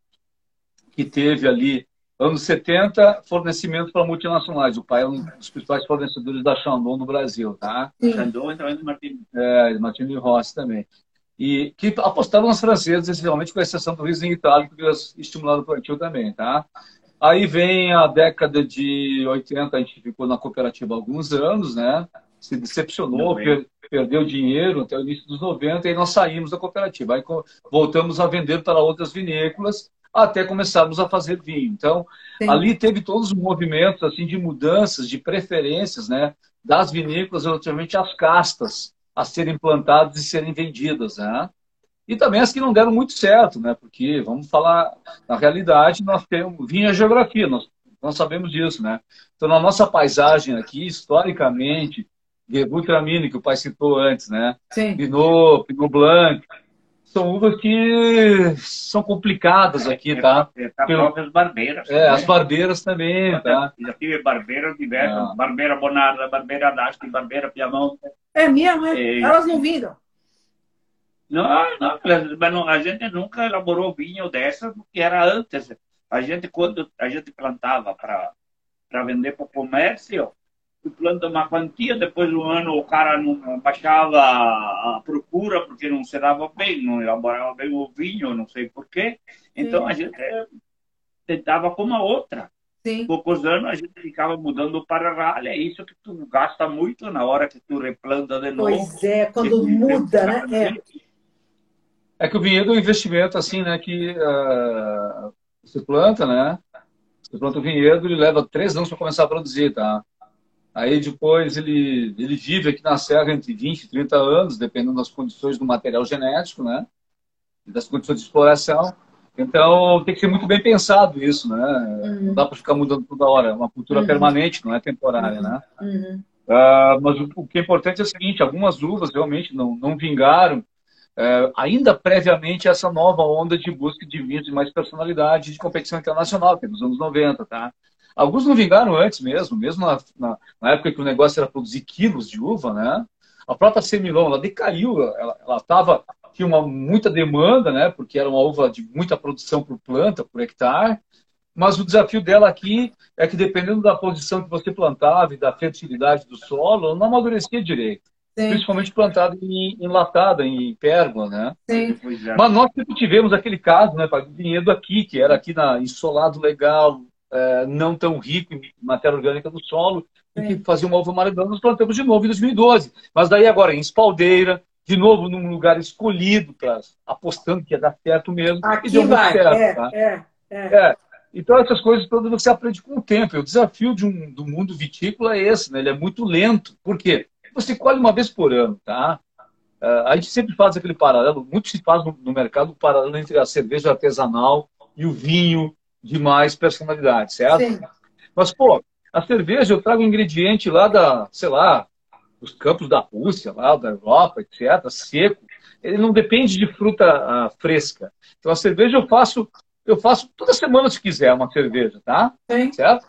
que teve ali Anos 70, fornecimento para multinacionais. O pai é um dos principais fornecedores da Chandon no Brasil, tá? Chandon e também do Martini. É, Martini Rossi também. E que apostaram nas francesas, essencialmente com exceção do Riesling Itálico, que estimularam o plantio também, tá? Aí vem a década de 80, a gente ficou na cooperativa há alguns anos, né? Se decepcionou, per, perdeu dinheiro até o início dos 90 e nós saímos da cooperativa. Aí voltamos a vender para outras vinícolas até começarmos a fazer vinho. Então, Sim. ali teve todos os movimentos assim de mudanças, de preferências, né, das vinícolas relativamente às castas a serem plantadas e serem vendidas, né? E também as que não deram muito certo, né? Porque, vamos falar, na realidade, nós temos vinho é geografia, nós, sabemos disso, né? Então, na nossa paisagem aqui, historicamente, Gebutramine, que o pai citou antes, né? Sim. Pinot, Pinot Blanc, são uvas que são complicadas aqui, tá? É, tá próprias barbeiras. É, as barbeiras também, tá? Já tive barbeiras diversas, é. barbeira Bonarda, barbeira Dasti, barbeira Piamonte. É mesmo, é? é. Elas não vingam? Não, não, mas não, a gente nunca elaborou vinho dessa, porque era antes. A gente, quando a gente plantava para vender para o comércio, planta uma quantia, depois do ano o cara não baixava a procura porque não se dava bem, não elaborava bem o vinho, não sei porquê. Então Sim. a gente tentava com uma outra. Sim. Poucos anos a gente ficava mudando para ralha, é isso que tu gasta muito na hora que tu replanta de novo. Pois é, quando muda, né? É. é que o vinhedo é um investimento assim, né, que uh, você planta, né? Você planta o vinhedo, ele leva três anos para começar a produzir, tá? Aí depois ele, ele vive aqui na Serra entre 20 e 30 anos, dependendo das condições do material genético, né? E das condições de exploração. Então tem que ser muito bem pensado isso, né? Uhum. Não dá para ficar mudando toda hora. É uma cultura uhum. permanente, não é temporária, né? Uhum. Uh, mas o, o, que é importante é o seguinte: algumas uvas realmente não, não vingaram, uh, ainda previamente essa nova onda de busca de vinhos de mais personalidade de competição internacional, que é dos anos 90, tá? Alguns não vingaram antes mesmo, mesmo na, na, na, época que o negócio era produzir quilos de uva, né? A própria Semilon, ela decaiu, ela, ela tava, tinha uma, muita demanda, né? Porque era uma uva de muita produção por planta, por hectare. Mas o desafio dela aqui é que dependendo da posição que você plantava e da fertilidade do solo, não amadurecia direito. Sim. principalmente plantada em enlatada, em pérgola, né? Sim. Mas nós sempre tivemos aquele caso, né, do vinhedo aqui, que era aqui na Insolado Legal, é, não tão rico em matéria orgânica do solo, Sim. e que fazia uma uva maradona, nós plantamos de novo em 2012. Mas daí agora em Espaldeira, de novo num lugar escolhido, pra, apostando que ia dar certo mesmo. Aqui e deu vai. certo. É, tá? é, é. é. Então, essas coisas todas você aprende com o tempo. E o desafio de um, do mundo vitícola é esse, né? ele é muito lento. Por quê? Você colhe uma vez por ano, tá? Uh, a gente sempre faz aquele paralelo, muito se faz no, no mercado o paralelo entre a cerveja artesanal e o vinho de mais personalidade, certo? Sim. Mas, pô, a cerveja eu trago ingrediente lá da, sei lá, dos campos da Rússia, lá da Europa, etc., seco. Ele não depende de fruta uh, fresca. Então, a cerveja eu faço eu faço toda semana, se quiser, uma cerveja, tá? Sim. Certo?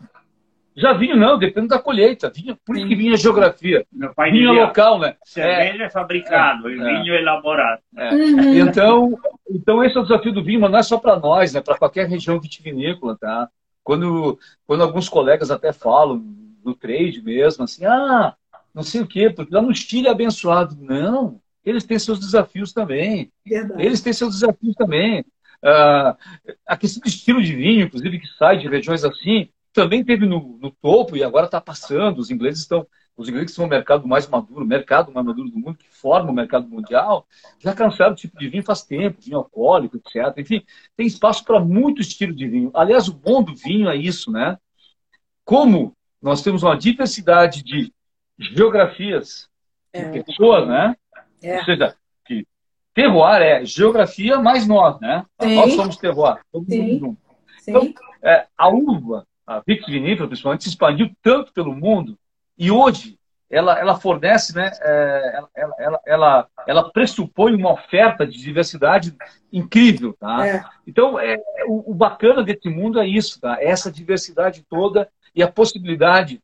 Já vinho não, depende da colheita. Vinho, por isso que vinho é geografia. <laughs> Vinho é local, né? Cerveja é, é fabricado, é, vinho é elaborado. É. Uhum. Então, então, esse é o desafio do vinho, mas não é só para nós, né? Para qualquer região vitivinícola, tá? Quando, quando alguns colegas até falam, no trade mesmo, assim, ah, não sei o quê, porque lá no Chile é abençoado. Não, eles têm seus desafios também. Verdade. Eles têm seus desafios também. Uh, a questão do estilo de vinho, inclusive, que sai de regiões assim, também teve no, no topo e agora está passando. Os ingleses estão, os ingleses são o mercado mais maduro, o mercado mais maduro do mundo, que forma o mercado mundial, já cansaram o tipo de vinho faz tempo, vinho alcoólico, etc. Enfim, tem espaço para muito estilo de vinho. Aliás, o bom do vinho é isso, né? Como nós temos uma diversidade de geografias, é. de pessoas, né? É. Ou seja, Terroir é geografia mais nós, né? Sim. Nós somos terroir, todo Sim. mundo junto. Então, é, a uva, a Vix vinícola, principalmente, se expandiu tanto pelo mundo e hoje ela, ela fornece, né, é, ela, ela, ela, ela, pressupõe uma oferta de diversidade incrível, tá? É. Então, é, o, o, bacana desse mundo é isso, tá? Essa diversidade toda e a possibilidade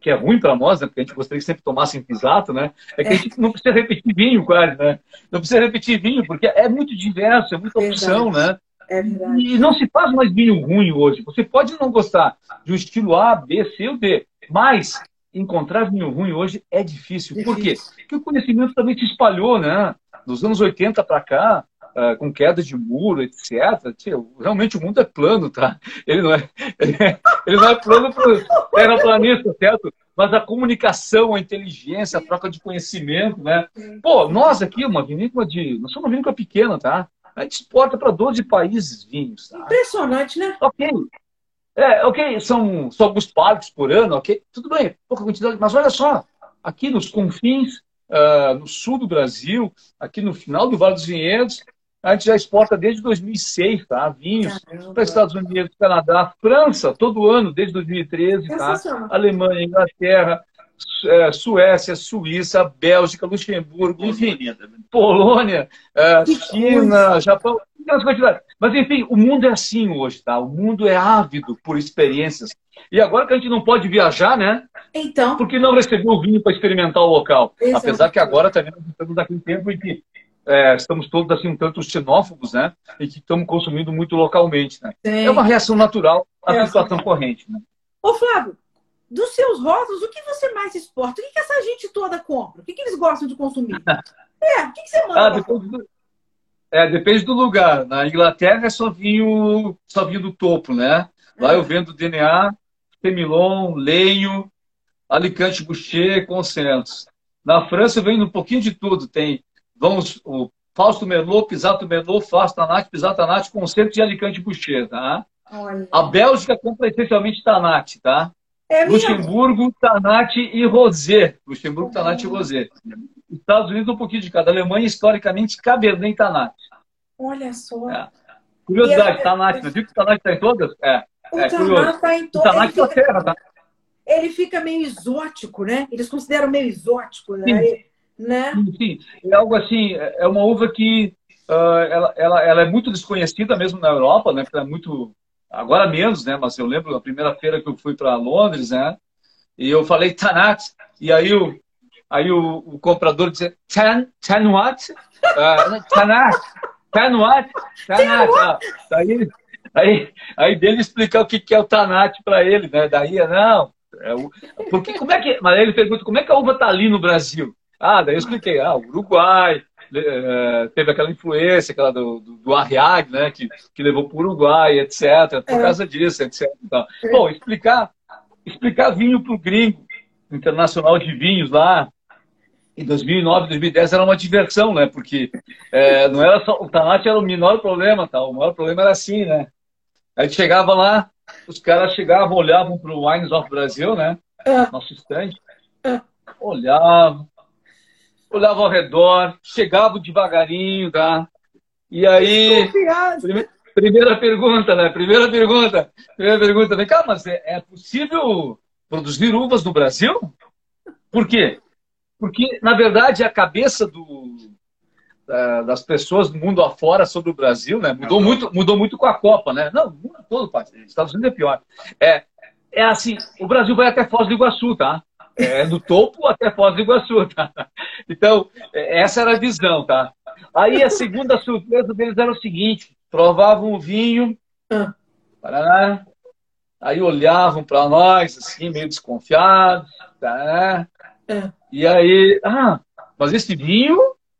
que é ruim para nós, né? Porque a gente gostaria que sempre tomassem pisato, né? É que a gente não precisa repetir vinho, quase, né? Não precisa repetir vinho, porque é muito diverso, é muita opção, né? É verdade. E não se faz mais vinho ruim hoje. Você pode não gostar de um estilo A, B, C ou D, mas encontrar vinho ruim hoje é difícil. difícil. Por quê? Porque o conhecimento também se espalhou, né? Dos anos 80 para cá, uh, com queda de muro, etc. Tio, realmente o mundo é plano, tá? Ele não é, <laughs> ele não é plano para o terraplanista, certo? Mas a comunicação, a inteligência, a troca de conhecimento, né? Pô, nós aqui, uma vinícola de. Nós somos uma vinícola pequena, tá? A gente exporta para 12 países vinhos. Tá? Impressionante, né? Ok. É, ok, são só alguns parques por ano, ok? Tudo bem, pouca quantidade, mas olha só, aqui nos confins, uh, no sul do Brasil, aqui no final do Vale dos Vinhedos, a gente já exporta desde 2006, tá? Vinhos para Estados Unidos, Canadá, França, todo ano, desde 2013, tá? Alemanha, Inglaterra, Suécia, Suíça, Bélgica, Luxemburgo, enfim, Polônia, é, China, Japão, mas enfim, o mundo é assim hoje, tá? O mundo é ávido por experiências. E agora que a gente não pode viajar, né? Então. Por que não receber o vinho para experimentar o local? Exatamente. Apesar que agora também estamos aqui um tempo em que é, estamos todos assim um tanto xenófobos, né? E que estamos consumindo muito localmente, né? Sim. É uma reação natural à é situação assim. corrente, né? Ô, Flávio, dos seus rótulos, o que você mais exporta? O que, que essa gente toda compra? O que, que eles gostam de consumir? <laughs> é, o que, que você manda? Ah, depende do, é, depende do lugar. Na Inglaterra é só vinho, só vinho do topo, né? Lá é. eu vendo DNA, Semilon, Lenho, Alicante Boucher, Consenso. Na França eu vendo um pouquinho de tudo. Tem vamos, o Fausto Merlot, Pisato Merlot, Pisato Tanat, conceito de Alicante Boucher, tá? Olha. A Bélgica compra essencialmente Tanat, tá? É Luxemburgo, Tanat e Rosé. Luxemburgo, Tanat e Rosé. Estados Unidos, um pouquinho de cada. Alemanha, historicamente, Cabernet e Tanat. Olha só. É. Curiosidade, Tanat. Você viu que o Tanat está em todas? É. O é, Tanat está em todas. O Tanat fica... terra, tá? Ele fica meio exótico, né? Eles consideram meio exótico, né? Sim né? Sim, é algo assim, é uma uva que uh, ela, ela, ela é muito desconhecida mesmo na Europa, né? Porque é muito agora menos, né? Mas eu lembro a primeira feira que eu fui para Londres, né? E eu falei Tanat, e aí o, aí o, o comprador dizia Tan, tan what? Uh, tanat, tan what? Tanat. Ah, aí, aí, aí dele explicar o que, que é o Tanat para ele, né? Daí, não, É o, porque como é que. Mas aí ele pergunta como é que a uva está ali no Brasil? Ah, daí eu expliquei, ah, Uruguai, teve aquela influência, aquela do, do, do Arriag, né, que, que levou para o Uruguai, etc., por é. causa disso, etc. Então, bom, explicar, explicar vinho para o gringo, internacional de vinhos lá, em 2009, 2010 era uma diversão, né? Porque é, não era só o Tanat era o menor problema, tá? O maior problema era assim, né? Aí chegava lá, os caras chegavam, olhavam para o Wines of Brasil, né? É. Nosso estande, é. olhavam, olhavam ao redor, chegavam devagarinho, tá? E aí, prime, primeira pergunta, né? Primeira pergunta, primeira pergunta, vem cá, mas é, é possível produzir uvas no Brasil? Por quê? Porque, na verdade, a cabeça do, das pessoas do mundo afora sobre o Brasil, né? Mudou muito, mudou muito com a Copa, né? Não, o mundo todo, Estados Unidos é pior. É, é assim, o Brasil vai até Foz do Iguaçu, tá? É, do topo até Foz do Iguaçu, tá? Então, é, essa era a visão, tá? Aí a segunda surpresa deles era o seguinte: provavam o vinho, Paraná, aí olhavam para nós, assim, meio desconfiados, tá? É. E aí, ah, mas esse vinho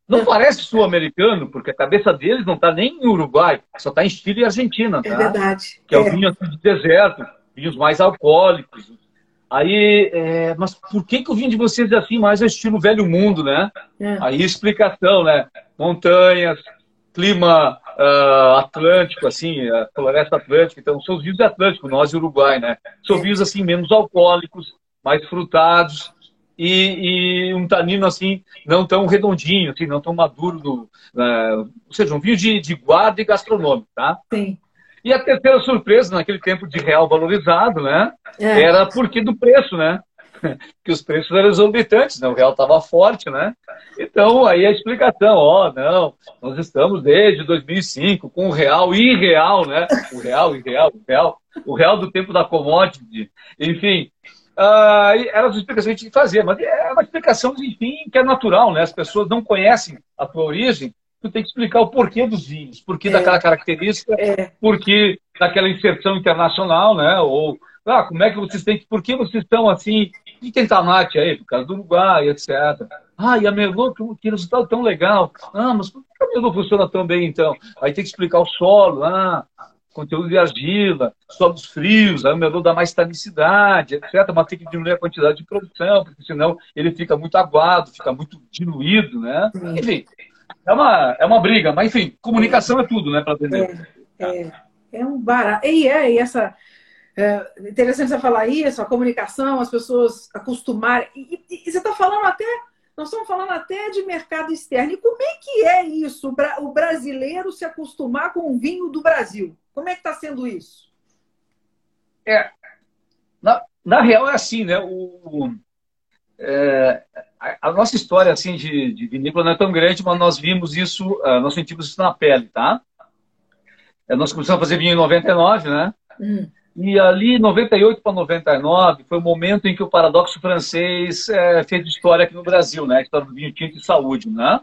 não é. parece sul-americano, porque a cabeça deles não está nem em Uruguai, só está em Chile e Argentina, é tá? É verdade. Que é, é o vinho assim, de deserto, vinhos mais alcoólicos. Aí, é, mas por que, que o vinho de vocês é assim, mais é estilo velho mundo, né? É. Aí explicação, né? Montanhas, clima uh, atlântico, assim, a floresta atlântica, então são os vinhos atlânticos, nós e Uruguai, né? São vinhos assim menos alcoólicos, mais frutados, e, e, um tanino assim, não tão redondinho, assim, não tão maduro, do, uh, ou seja, um vinho de, de guarda e gastronômico, tá? Sim. E a terceira surpresa, naquele tempo de real valorizado, né? É. Era porque do preço, né? <laughs> que os preços eram exorbitantes, né? o real estava forte, né? Então, aí a explicação, ó, oh, não, nós estamos desde 2005 com o real irreal, né? O real irreal, o real, o real do tempo da commodity, enfim, Uh, eram as explicações que a gente fazia, mas é uma explicação, enfim, que é natural, né? As pessoas não conhecem a tua origem, tu tem que explicar o porquê dos vinhos, porquê é. daquela característica, é. porquê daquela inserção internacional, né? Ou, ah, como é que vocês têm que, por que vocês estão assim, e tem Tanate aí, por causa do Uruguai, etc. Ah, e a Merlot, que, que resultado tão legal. Ah, mas por que a Merlot funciona tão bem, então? Aí tem que explicar o solo, ah, conteúdo de argila, solos frios, aí o melão dá mais tanicidade, etc. Mas tem que diminuir a quantidade de produção, porque senão ele fica muito aguado, fica muito diluído, né? Enfim, é uma, é uma briga, mas enfim, comunicação é tudo, né, para vender. É, é, é, um barato. E é, e essa. É interessante você falar isso, a comunicação, as pessoas acostumarem. E, e, e você está falando até nós estamos falando até de mercado externo. E como é que é isso, o brasileiro se acostumar com o vinho do Brasil? Como é que está sendo isso? É, na, na real é assim, né? O, é, a, a, nossa história assim de, de, vinícola não é tão grande, mas nós vimos isso, uh, nós sentimos isso na pele, tá? É, nós começamos a fazer vinho em 99, né? Hum. E ali, 98 para 99, foi o momento em que o paradoxo francês é, fez história aqui no Brasil, né? A história do vinho tinto e saúde, né?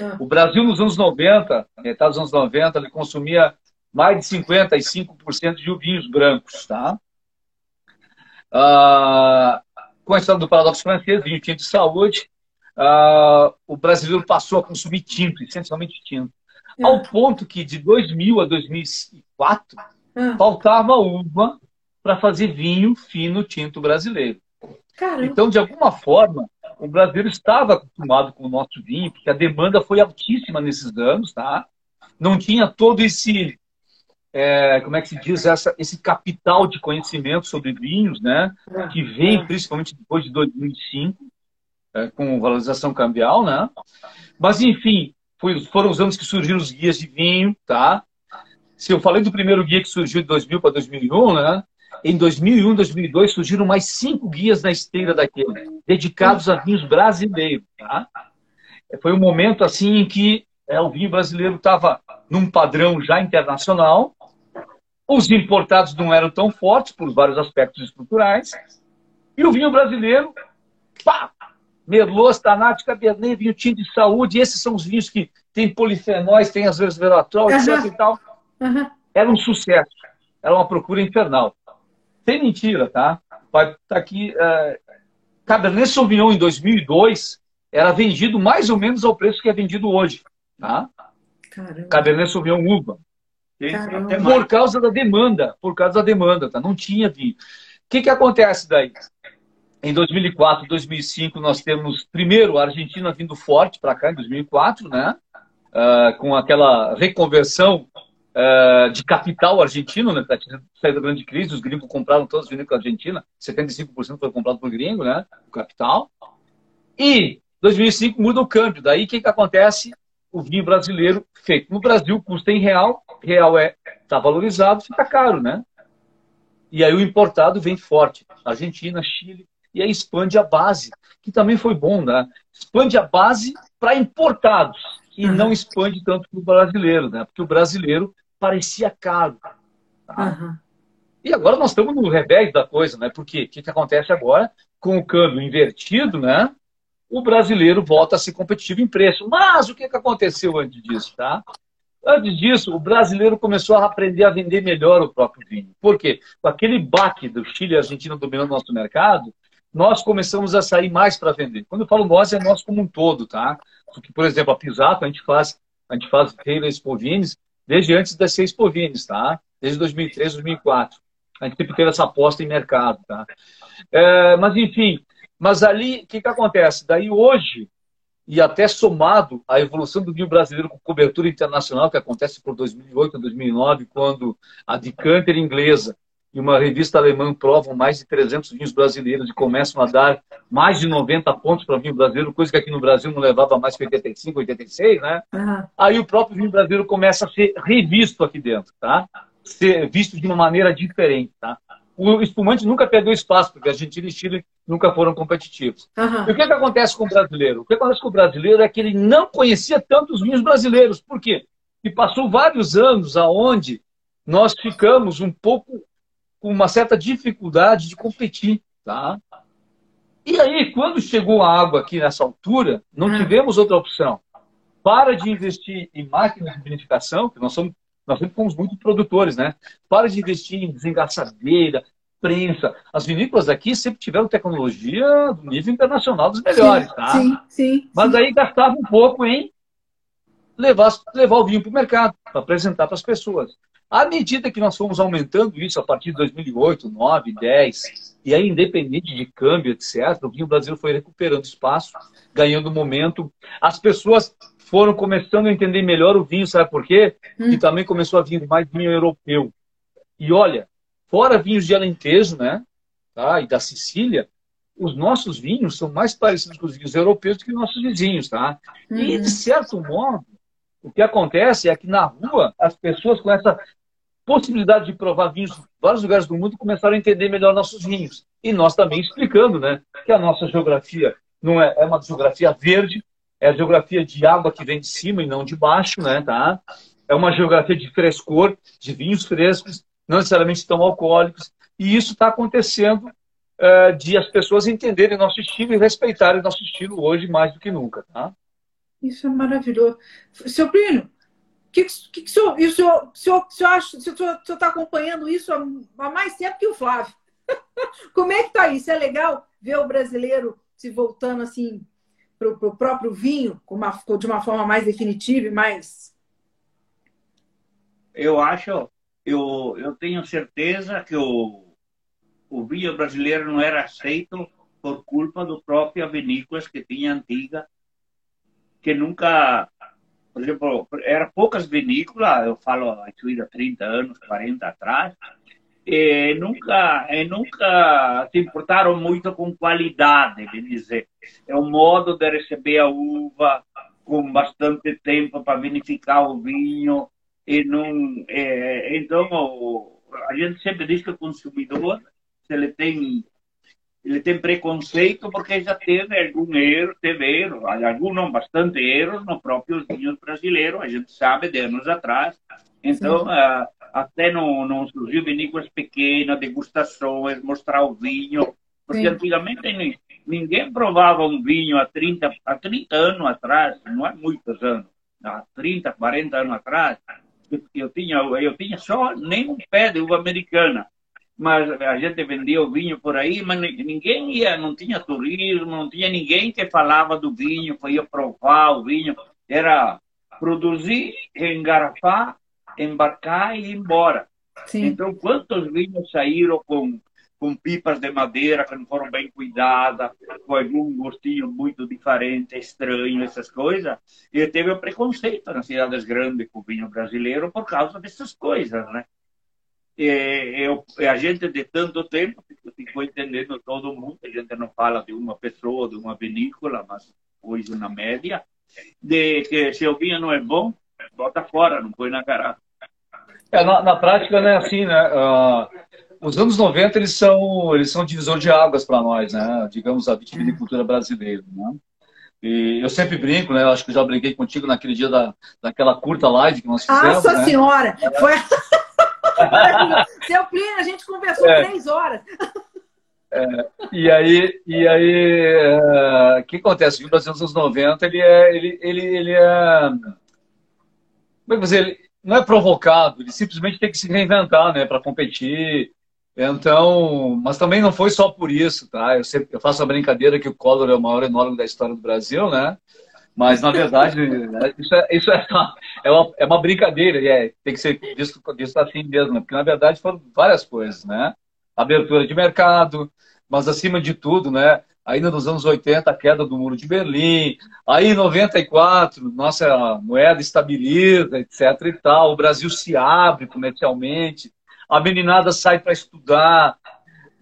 Ah. O Brasil, nos anos 90, metade dos anos 90, ele consumia mais de 55% de vinhos brancos, tá? Ah, com a história do paradoxo francês, vinho tinto de saúde, ah, o brasileiro passou a consumir tinto, essencialmente tinto. É. Ao ponto que de 2000 a 2004, é. faltava uva para fazer vinho fino tinto brasileiro. Caramba. Então, de alguma forma, o brasileiro estava acostumado com o nosso vinho, porque a demanda foi altíssima nesses anos, tá? Não tinha todo esse é, como é que se diz, essa, esse capital de conhecimento sobre vinhos, né? Que vem principalmente depois de 2005, é, com valorização cambial, né? Mas, enfim, foi, foram os anos que surgiram os guias de vinho, tá? Se eu falei do primeiro guia que surgiu de 2000 para 2001, né? Em 2001, 2002 surgiram mais cinco guias na esteira daquele, dedicados a vinhos brasileiros, tá? Foi um momento assim em que é, o vinho brasileiro estava num padrão já internacional, os importados não eram tão fortes por vários aspectos estruturais. E o vinho brasileiro, pá! Merlot, Tanat, Cabernet, vinho tinto de saúde. Esses são os vinhos que têm polifenóis, têm às vezes veratrol, uhum. etc e tal. Uhum. Era um sucesso. Era uma procura infernal. Sem mentira, tá? Vai tá aqui. Uh, Cabernet Sauvignon em 2002 era vendido mais ou menos ao preço que é vendido hoje. Tá? Caramba. Cabernet Sauvignon uva. Por causa da demanda, por causa da demanda, tá? Não tinha vinho. O que, que acontece daí? Em 2004, 2005, nós temos primeiro a Argentina vindo forte para cá, em 2004, né? Uh, com aquela reconversão uh, de capital argentino, né? Sair da grande crise, os gringos compraram todas as vinícolas argentinas, 75% foi comprado por gringo, né? O capital. E 2005 muda o câmbio. Daí o que, que acontece? O vinho brasileiro feito no Brasil custa em real, real é está valorizado, fica caro, né? E aí o importado vem forte. Argentina, Chile, e aí expande a base, que também foi bom, né? Expande a base para importados e uhum. não expande tanto para o brasileiro, né? Porque o brasileiro parecia caro. Tá? Uhum. E agora nós estamos no revés da coisa, né? Porque o que, que acontece agora? Com o câmbio invertido, né? O brasileiro volta a ser competitivo em preço. Mas o que, que aconteceu antes disso, tá? Antes disso, o brasileiro começou a aprender a vender melhor o próprio vinho. Por quê? Com aquele baque do Chile e Argentina dominando o nosso mercado, nós começamos a sair mais para vender. Quando eu falo nós, é nós como um todo, tá? Porque, por exemplo, a Pisato, a gente faz, a gente faz Taylor Spovines desde antes das seis Povines, tá? Desde 2003, 2004. A gente sempre teve essa aposta em mercado, tá? É, mas, enfim, mas ali, o que, que acontece? Daí hoje, e até somado à evolução do vinho brasileiro com cobertura internacional, que acontece por 2008 a 2009, quando a Decanter inglesa e uma revista alemã provam mais de 300 vinhos brasileiros e começam a dar mais de 90 pontos para vinho brasileiro, coisa que aqui no Brasil não levava mais que 85, 86, né? Uhum. Aí o próprio vinho brasileiro começa a ser revisto aqui dentro, tá? Ser visto de uma maneira diferente, tá? O espumante nunca perdeu espaço, porque a Argentina e Chile nunca foram competitivos. Uhum. E o que, que acontece com o brasileiro? O que acontece com o brasileiro é que ele não conhecia tanto os vinhos brasileiros. Por quê? E passou vários anos aonde nós ficamos um pouco com uma certa dificuldade de competir, tá? E aí, quando chegou a água aqui nessa altura, não hum. tivemos outra opção. Para de investir em máquinas de vinificação, que nós somos, nós sempre fomos muito produtores, né? Para de investir em desengaçadeira, prensa. As vinícolas aqui sempre tiveram tecnologia do nível internacional dos melhores, sim, tá? Sim, sim. Mas aí gastava um pouco em levar, levar o vinho para o mercado, para apresentar para as pessoas. À medida que nós fomos aumentando isso a partir de 2008, 2009, 10, e aí independente de câmbio, etc., o vinho brasileiro foi recuperando espaço, ganhando momento. As pessoas foram começando a entender melhor o vinho, sabe por quê? Hum. E também começou a vir mais vinho europeu. E olha, fora vinhos de Alentejo, né? Tá? E da Sicília, os nossos vinhos são mais parecidos com os vinhos europeus do que nossos vizinhos, tá? Uhum. E, de certo modo, o que acontece é que na rua as pessoas com essa possibilidade de provar vinhos em vários lugares do mundo começaram a entender melhor nossos vinhos. E nós também explicando né, que a nossa geografia não é, é uma geografia verde, é a geografia de água que vem de cima e não de baixo, né, tá? É uma geografia de frescor, de vinhos frescos, não necessariamente tão alcoólicos. E isso está acontecendo uh, de as pessoas entenderem nosso estilo e respeitarem nosso estilo hoje mais do que nunca, tá? Isso é maravilhoso. Seu Plínio, que, que, que o senhor, o senhor, o senhor, o senhor, acha, o senhor está acompanhando isso há, mais tempo que o Flávio. <laughs> Como é que está isso? É legal ver o brasileiro se voltando assim para o próprio vinho uma, de uma forma mais definitiva e mais. Eu acho, eu, eu tenho certeza que o, o vinho brasileiro não era aceito por culpa do próprio vinícolas que tinha antiga, que nunca por exemplo, era poucas vinícolas, eu falo há 30 anos, 40 atrás, nunca, nunca se importaram muito com qualidade, de dizer. É um modo de receber a uva com bastante tempo para vinificar o vinho. E não, é, então, a gente sempre diz que o consumidor, ele tem ele tem preconceito porque já teve algum erro, teve erro, algum não, bastante erros no próprio vinho brasileiro, a gente sabe de anos atrás. Então, uh, até não, não surgiu vinícolas pequenas, degustações, mostrar o vinho, porque Sim. antigamente ninguém provava um vinho há 30, há 30 anos atrás, não é muitos anos, há 30, 40 anos atrás, eu tinha, eu tinha só nem um pé de uva americana mas a gente vendia o vinho por aí, mas ninguém ia, não tinha turismo, não tinha ninguém que falava do vinho, que ia provar o vinho. Era produzir, engarrafar, embarcar e ir embora. Sim. Então, quantos vinhos saíram com, com pipas de madeira que não foram bem cuidadas, com algum gostinho muito diferente, estranho, essas coisas. E teve o preconceito nas cidades grandes com o vinho brasileiro por causa dessas coisas, né? é, eu, a gente de tanto tempo ficou entendendo todo mundo, a gente não fala de uma pessoa, de uma vinícola, mas hoje na média, de que se o vinho não é bom, bota fora, não põe na garrafa. É, na, na, prática, né, assim, né, uh, os anos 90, eles são, eles são divisor de águas para nós, né, digamos, a vitivinicultura brasileira, né. E eu sempre brinco, né? Eu acho que já brinquei contigo naquele dia da, daquela curta live que nós fizemos. Nossa né? Senhora! Foi... <laughs> Seu Plínio, a gente conversou é. três horas. É, e aí, e aí uh, o que acontece? O dos anos 90, ele é. Ele, ele, ele é como é que? Ele não é provocado, ele simplesmente tem que se reinventar né, para competir. Então, mas também não foi só por isso, tá? Eu, sempre, eu faço a brincadeira que o Collor é o maior enólogo da história do Brasil, né? Mas, na verdade, isso é, isso é, uma, é, uma, é uma brincadeira, e é, tem que ser visto, visto assim mesmo, né? porque, na verdade, foram várias coisas, né? Abertura de mercado, mas, acima de tudo, né? Ainda nos anos 80, a queda do Muro de Berlim, aí em 94, nossa moeda estabiliza, etc e tal, o Brasil se abre comercialmente, a meninada sai para estudar,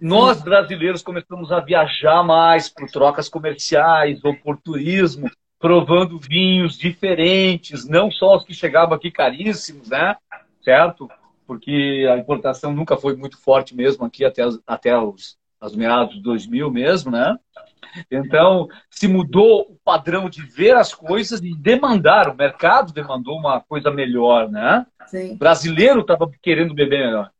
nós brasileiros começamos a viajar mais por trocas comerciais ou por turismo, provando vinhos diferentes, não só os que chegavam aqui caríssimos, né? Certo? Porque a importação nunca foi muito forte mesmo aqui até, até os, os meados de 2000 mesmo, né? Então, se mudou o padrão de ver as coisas e demandar, o mercado demandou uma coisa melhor, né? Sim. O brasileiro estava querendo beber melhor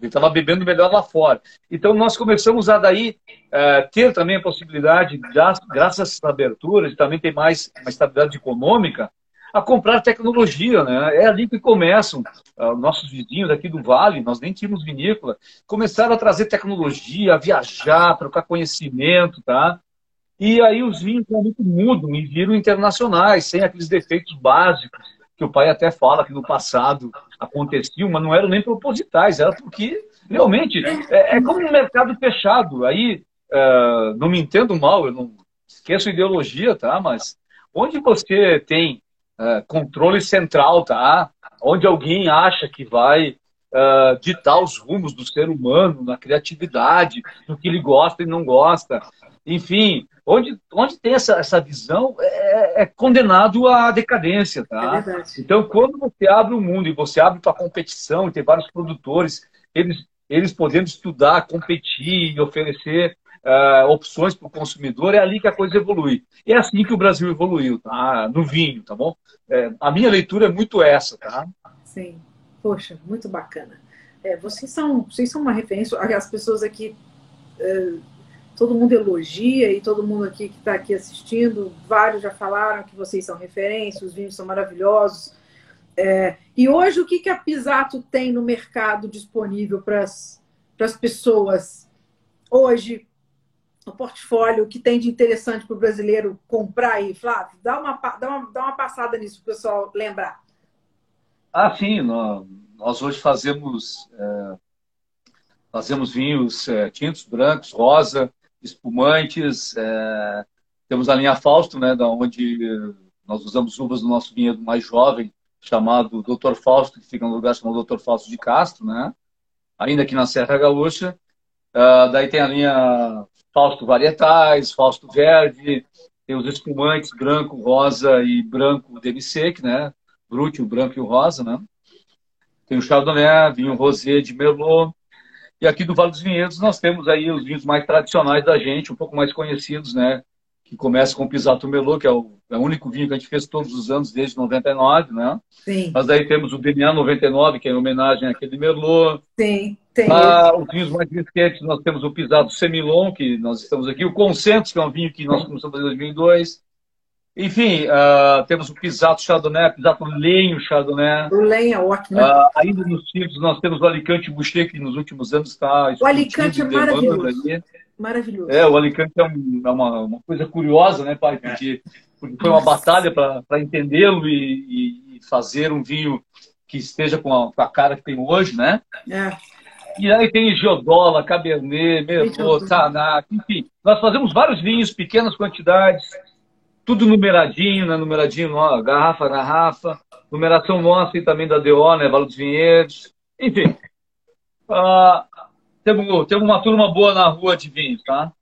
porque estava bebendo melhor lá fora. Então, nós começamos a daí é, ter também a possibilidade, graças a essas aberturas, e também tem mais uma estabilidade econômica, a comprar tecnologia. Né? É ali que começam uh, nossos vizinhos aqui do Vale, nós nem tínhamos vinícola, começaram a trazer tecnologia, a viajar, trocar conhecimento, tá? E aí os vinhos realmente mudam e viram internacionais, sem aqueles defeitos básicos que o pai até fala que no passado aconteciam, mas não eram nem propositais, era porque realmente é, é como um mercado fechado. Aí, uh, não me entendo mal, eu não esqueço ideologia, tá? Mas onde você tem uh, controle central, tá? Onde alguém acha que vai uh, ditar os rumos do ser humano na criatividade, no que ele gosta e não gosta, enfim, onde, onde tem essa, essa visão é, é condenado à decadência, tá? É então, quando você abre o mundo e você abre para competição, e tem vários produtores, eles, eles podendo estudar, competir e oferecer uh, opções para o consumidor, é ali que a coisa evolui. É assim que o Brasil evoluiu, tá? No vinho, tá bom? É, a minha leitura é muito essa, tá? Sim. Poxa, muito bacana. É, vocês, são, vocês são uma referência, as pessoas aqui... Uh, todo mundo elogia e todo mundo aqui que está aqui assistindo, vários já falaram que vocês são referência, os vinhos são maravilhosos. É, e hoje o que, que a Pisato tem no mercado disponível para as pessoas? Hoje, o portfólio que tem de interessante para o brasileiro comprar aí, Flávio, dá uma, dá uma, dá uma passada nisso para o pessoal lembrar. Ah, sim, nós, nós hoje fazemos, é, fazemos vinhos é, tintos, brancos, rosa, espumantes. É, temos a linha Fausto, né, da onde nós usamos uvas do nosso vinhedo mais jovem, chamado Dr. Fausto, que fica no lugar chamado Dr. Fausto de Castro, né? ainda aqui na Serra Gaúcha. Uh, daí tem a linha Fausto Varietais, Fausto Verde, tem os espumantes branco, rosa e branco demi-sec, né? Brute, o branco e o rosa, né? Tem o Chardonnay, vinho rosé de Merlot, e aqui do Vale dos Vinhedos nós temos aí os vinhos mais tradicionais da gente, um pouco mais conhecidos, né? Que começa com o Pisato Melô, que é o, é o, único vinho que a gente fez todos os anos desde 99, né? Sim. Mas aí temos o DNA 99, que é em homenagem àquele Merlot. Sim, tem. Ah, os vinhos mais recentes nós temos o Pisato Semilon, que nós estamos aqui. O Consentos, que é um vinho que nós começamos em 2002. Enfim, uh, temos o Pisato Chardonnay, Pisato Lenho Chardonnay. O Lenho é ótimo. Uh, ainda nos filhos nós temos o Alicante Boucher, que nos últimos anos está... O Alicante é maravilhoso. Ali. Maravilhoso. É, o Alicante é, um, é uma, uma, coisa curiosa, né, pai? Porque, porque foi uma batalha para entendê-lo e, e, fazer um vinho que esteja com a, com a cara que tem hoje, né? É. E aí tem Giodola, Cabernet, Merlot, Tanac, enfim. Nós fazemos vários vinhos, pequenas quantidades, tudo numeradinho, né? Numeradinho, garrafa, garrafa. Numeração nossa e também da DO, né? Vale dos Vinhedos. Enfim. Uh, temos, temos uma turma boa na rua de vinhos, tá?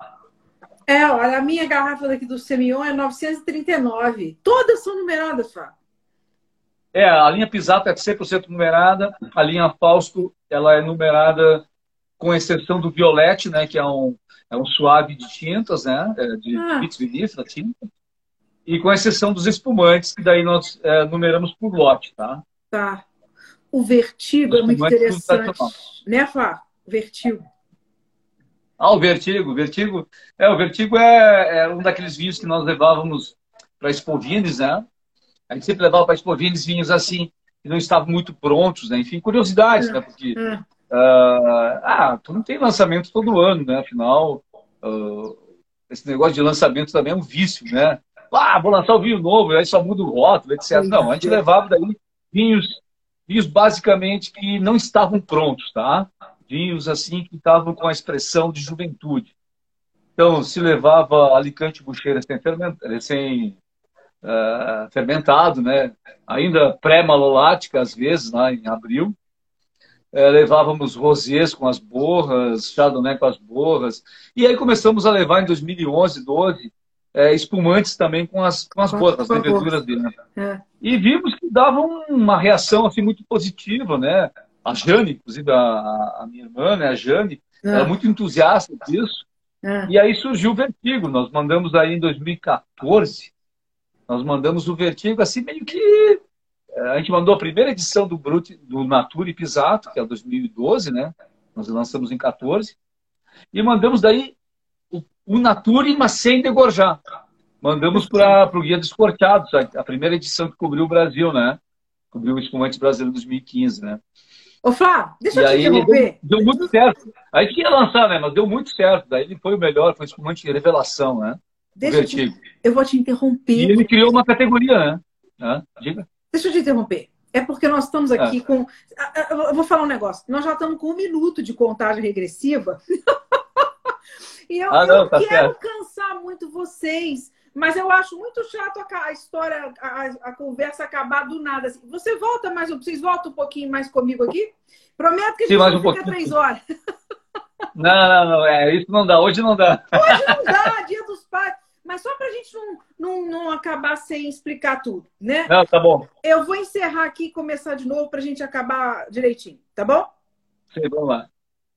É, olha, a minha garrafa daqui do Semion é 939. Todas são numeradas, Fábio. É, a linha Pisato é 100% numerada. A linha Fausto, ela é numerada com exceção do Violete, né? Que é um, é um suave de tintas, né? É de ah. vinífera, tinta. E com exceção dos espumantes, que daí nós é, numeramos por lote, tá? Tá. O vertigo é muito interessante. Né, Fá? Vertigo. Ah, o Vertigo. Vertigo é, o Vertigo é, é um daqueles vinhos que nós levávamos para Expovines, né? A gente sempre levava para Expovines vinhos assim, que não estavam muito prontos, né? Enfim, curiosidades, né? Porque uh, ah, tu não tem lançamento todo ano, né? Afinal, uh, esse negócio de lançamento também é um vício, né? Ah, vou lançar o vinho novo, aí só muda o rótulo, etc. Não, a gente levava daí vinhos, vinhos basicamente que não estavam prontos, tá? Vinhos assim que estavam com a expressão de juventude. Então, se levava Alicante Bucheira sem, sem uh, fermentado, né? ainda pré-malolática, às vezes, lá em abril. Uh, levávamos rosés com as borras, chardonnay com as borras. E aí começamos a levar em 2011, 12, é, espumantes também com as, com as borras, as leveduras dele. Né? É. E vimos que davam uma reação assim, muito positiva, né? A Jane, inclusive a, a minha irmã, né, a Jane, é. era muito entusiasta disso. É. E aí surgiu o Vertigo. Nós mandamos aí em 2014, nós mandamos o Vertigo assim meio que é, a gente mandou a primeira edição do Brut, do Nature Pisato, que é 2012, né? Nós lançamos em 14. E mandamos daí o, o Nature, mas sem degorjar. Mandamos para o Guia dos Corteados, a, a, primeira edição que cobriu o Brasil, né? Cobriu o Espumante Brasileiro 2015, né? Ô, Flá, deixa e eu te interromper. Deu, deu, muito certo. Aí ia lançar, né? Mas deu muito certo. Daí ele foi o melhor, foi um espumante de revelação, né? Deixa eu, te, eu vou te interromper. E ele criou uma categoria, né? Diga. Deixa eu te interromper. É porque nós estamos aqui é. com. Eu vou falar um negócio. Nós já estamos com um minuto de contagem regressiva. <laughs> e eu, ah, não, eu tá quero certo. cansar muito vocês. Mas eu acho muito chato a, história, a, a, conversa acabar do nada. Assim. Você volta mais, vocês voltam um pouquinho mais comigo aqui? Prometo que a gente Sim, não um fica três horas. <laughs> Não, não, não, é, isso não dá, hoje não dá. Hoje não dá, <laughs> dia dos pais. Mas só para a gente não, não, não acabar sem explicar tudo, né? Não, tá bom. Eu vou encerrar aqui e começar de novo para a gente acabar direitinho, tá bom? Sim, vamos lá.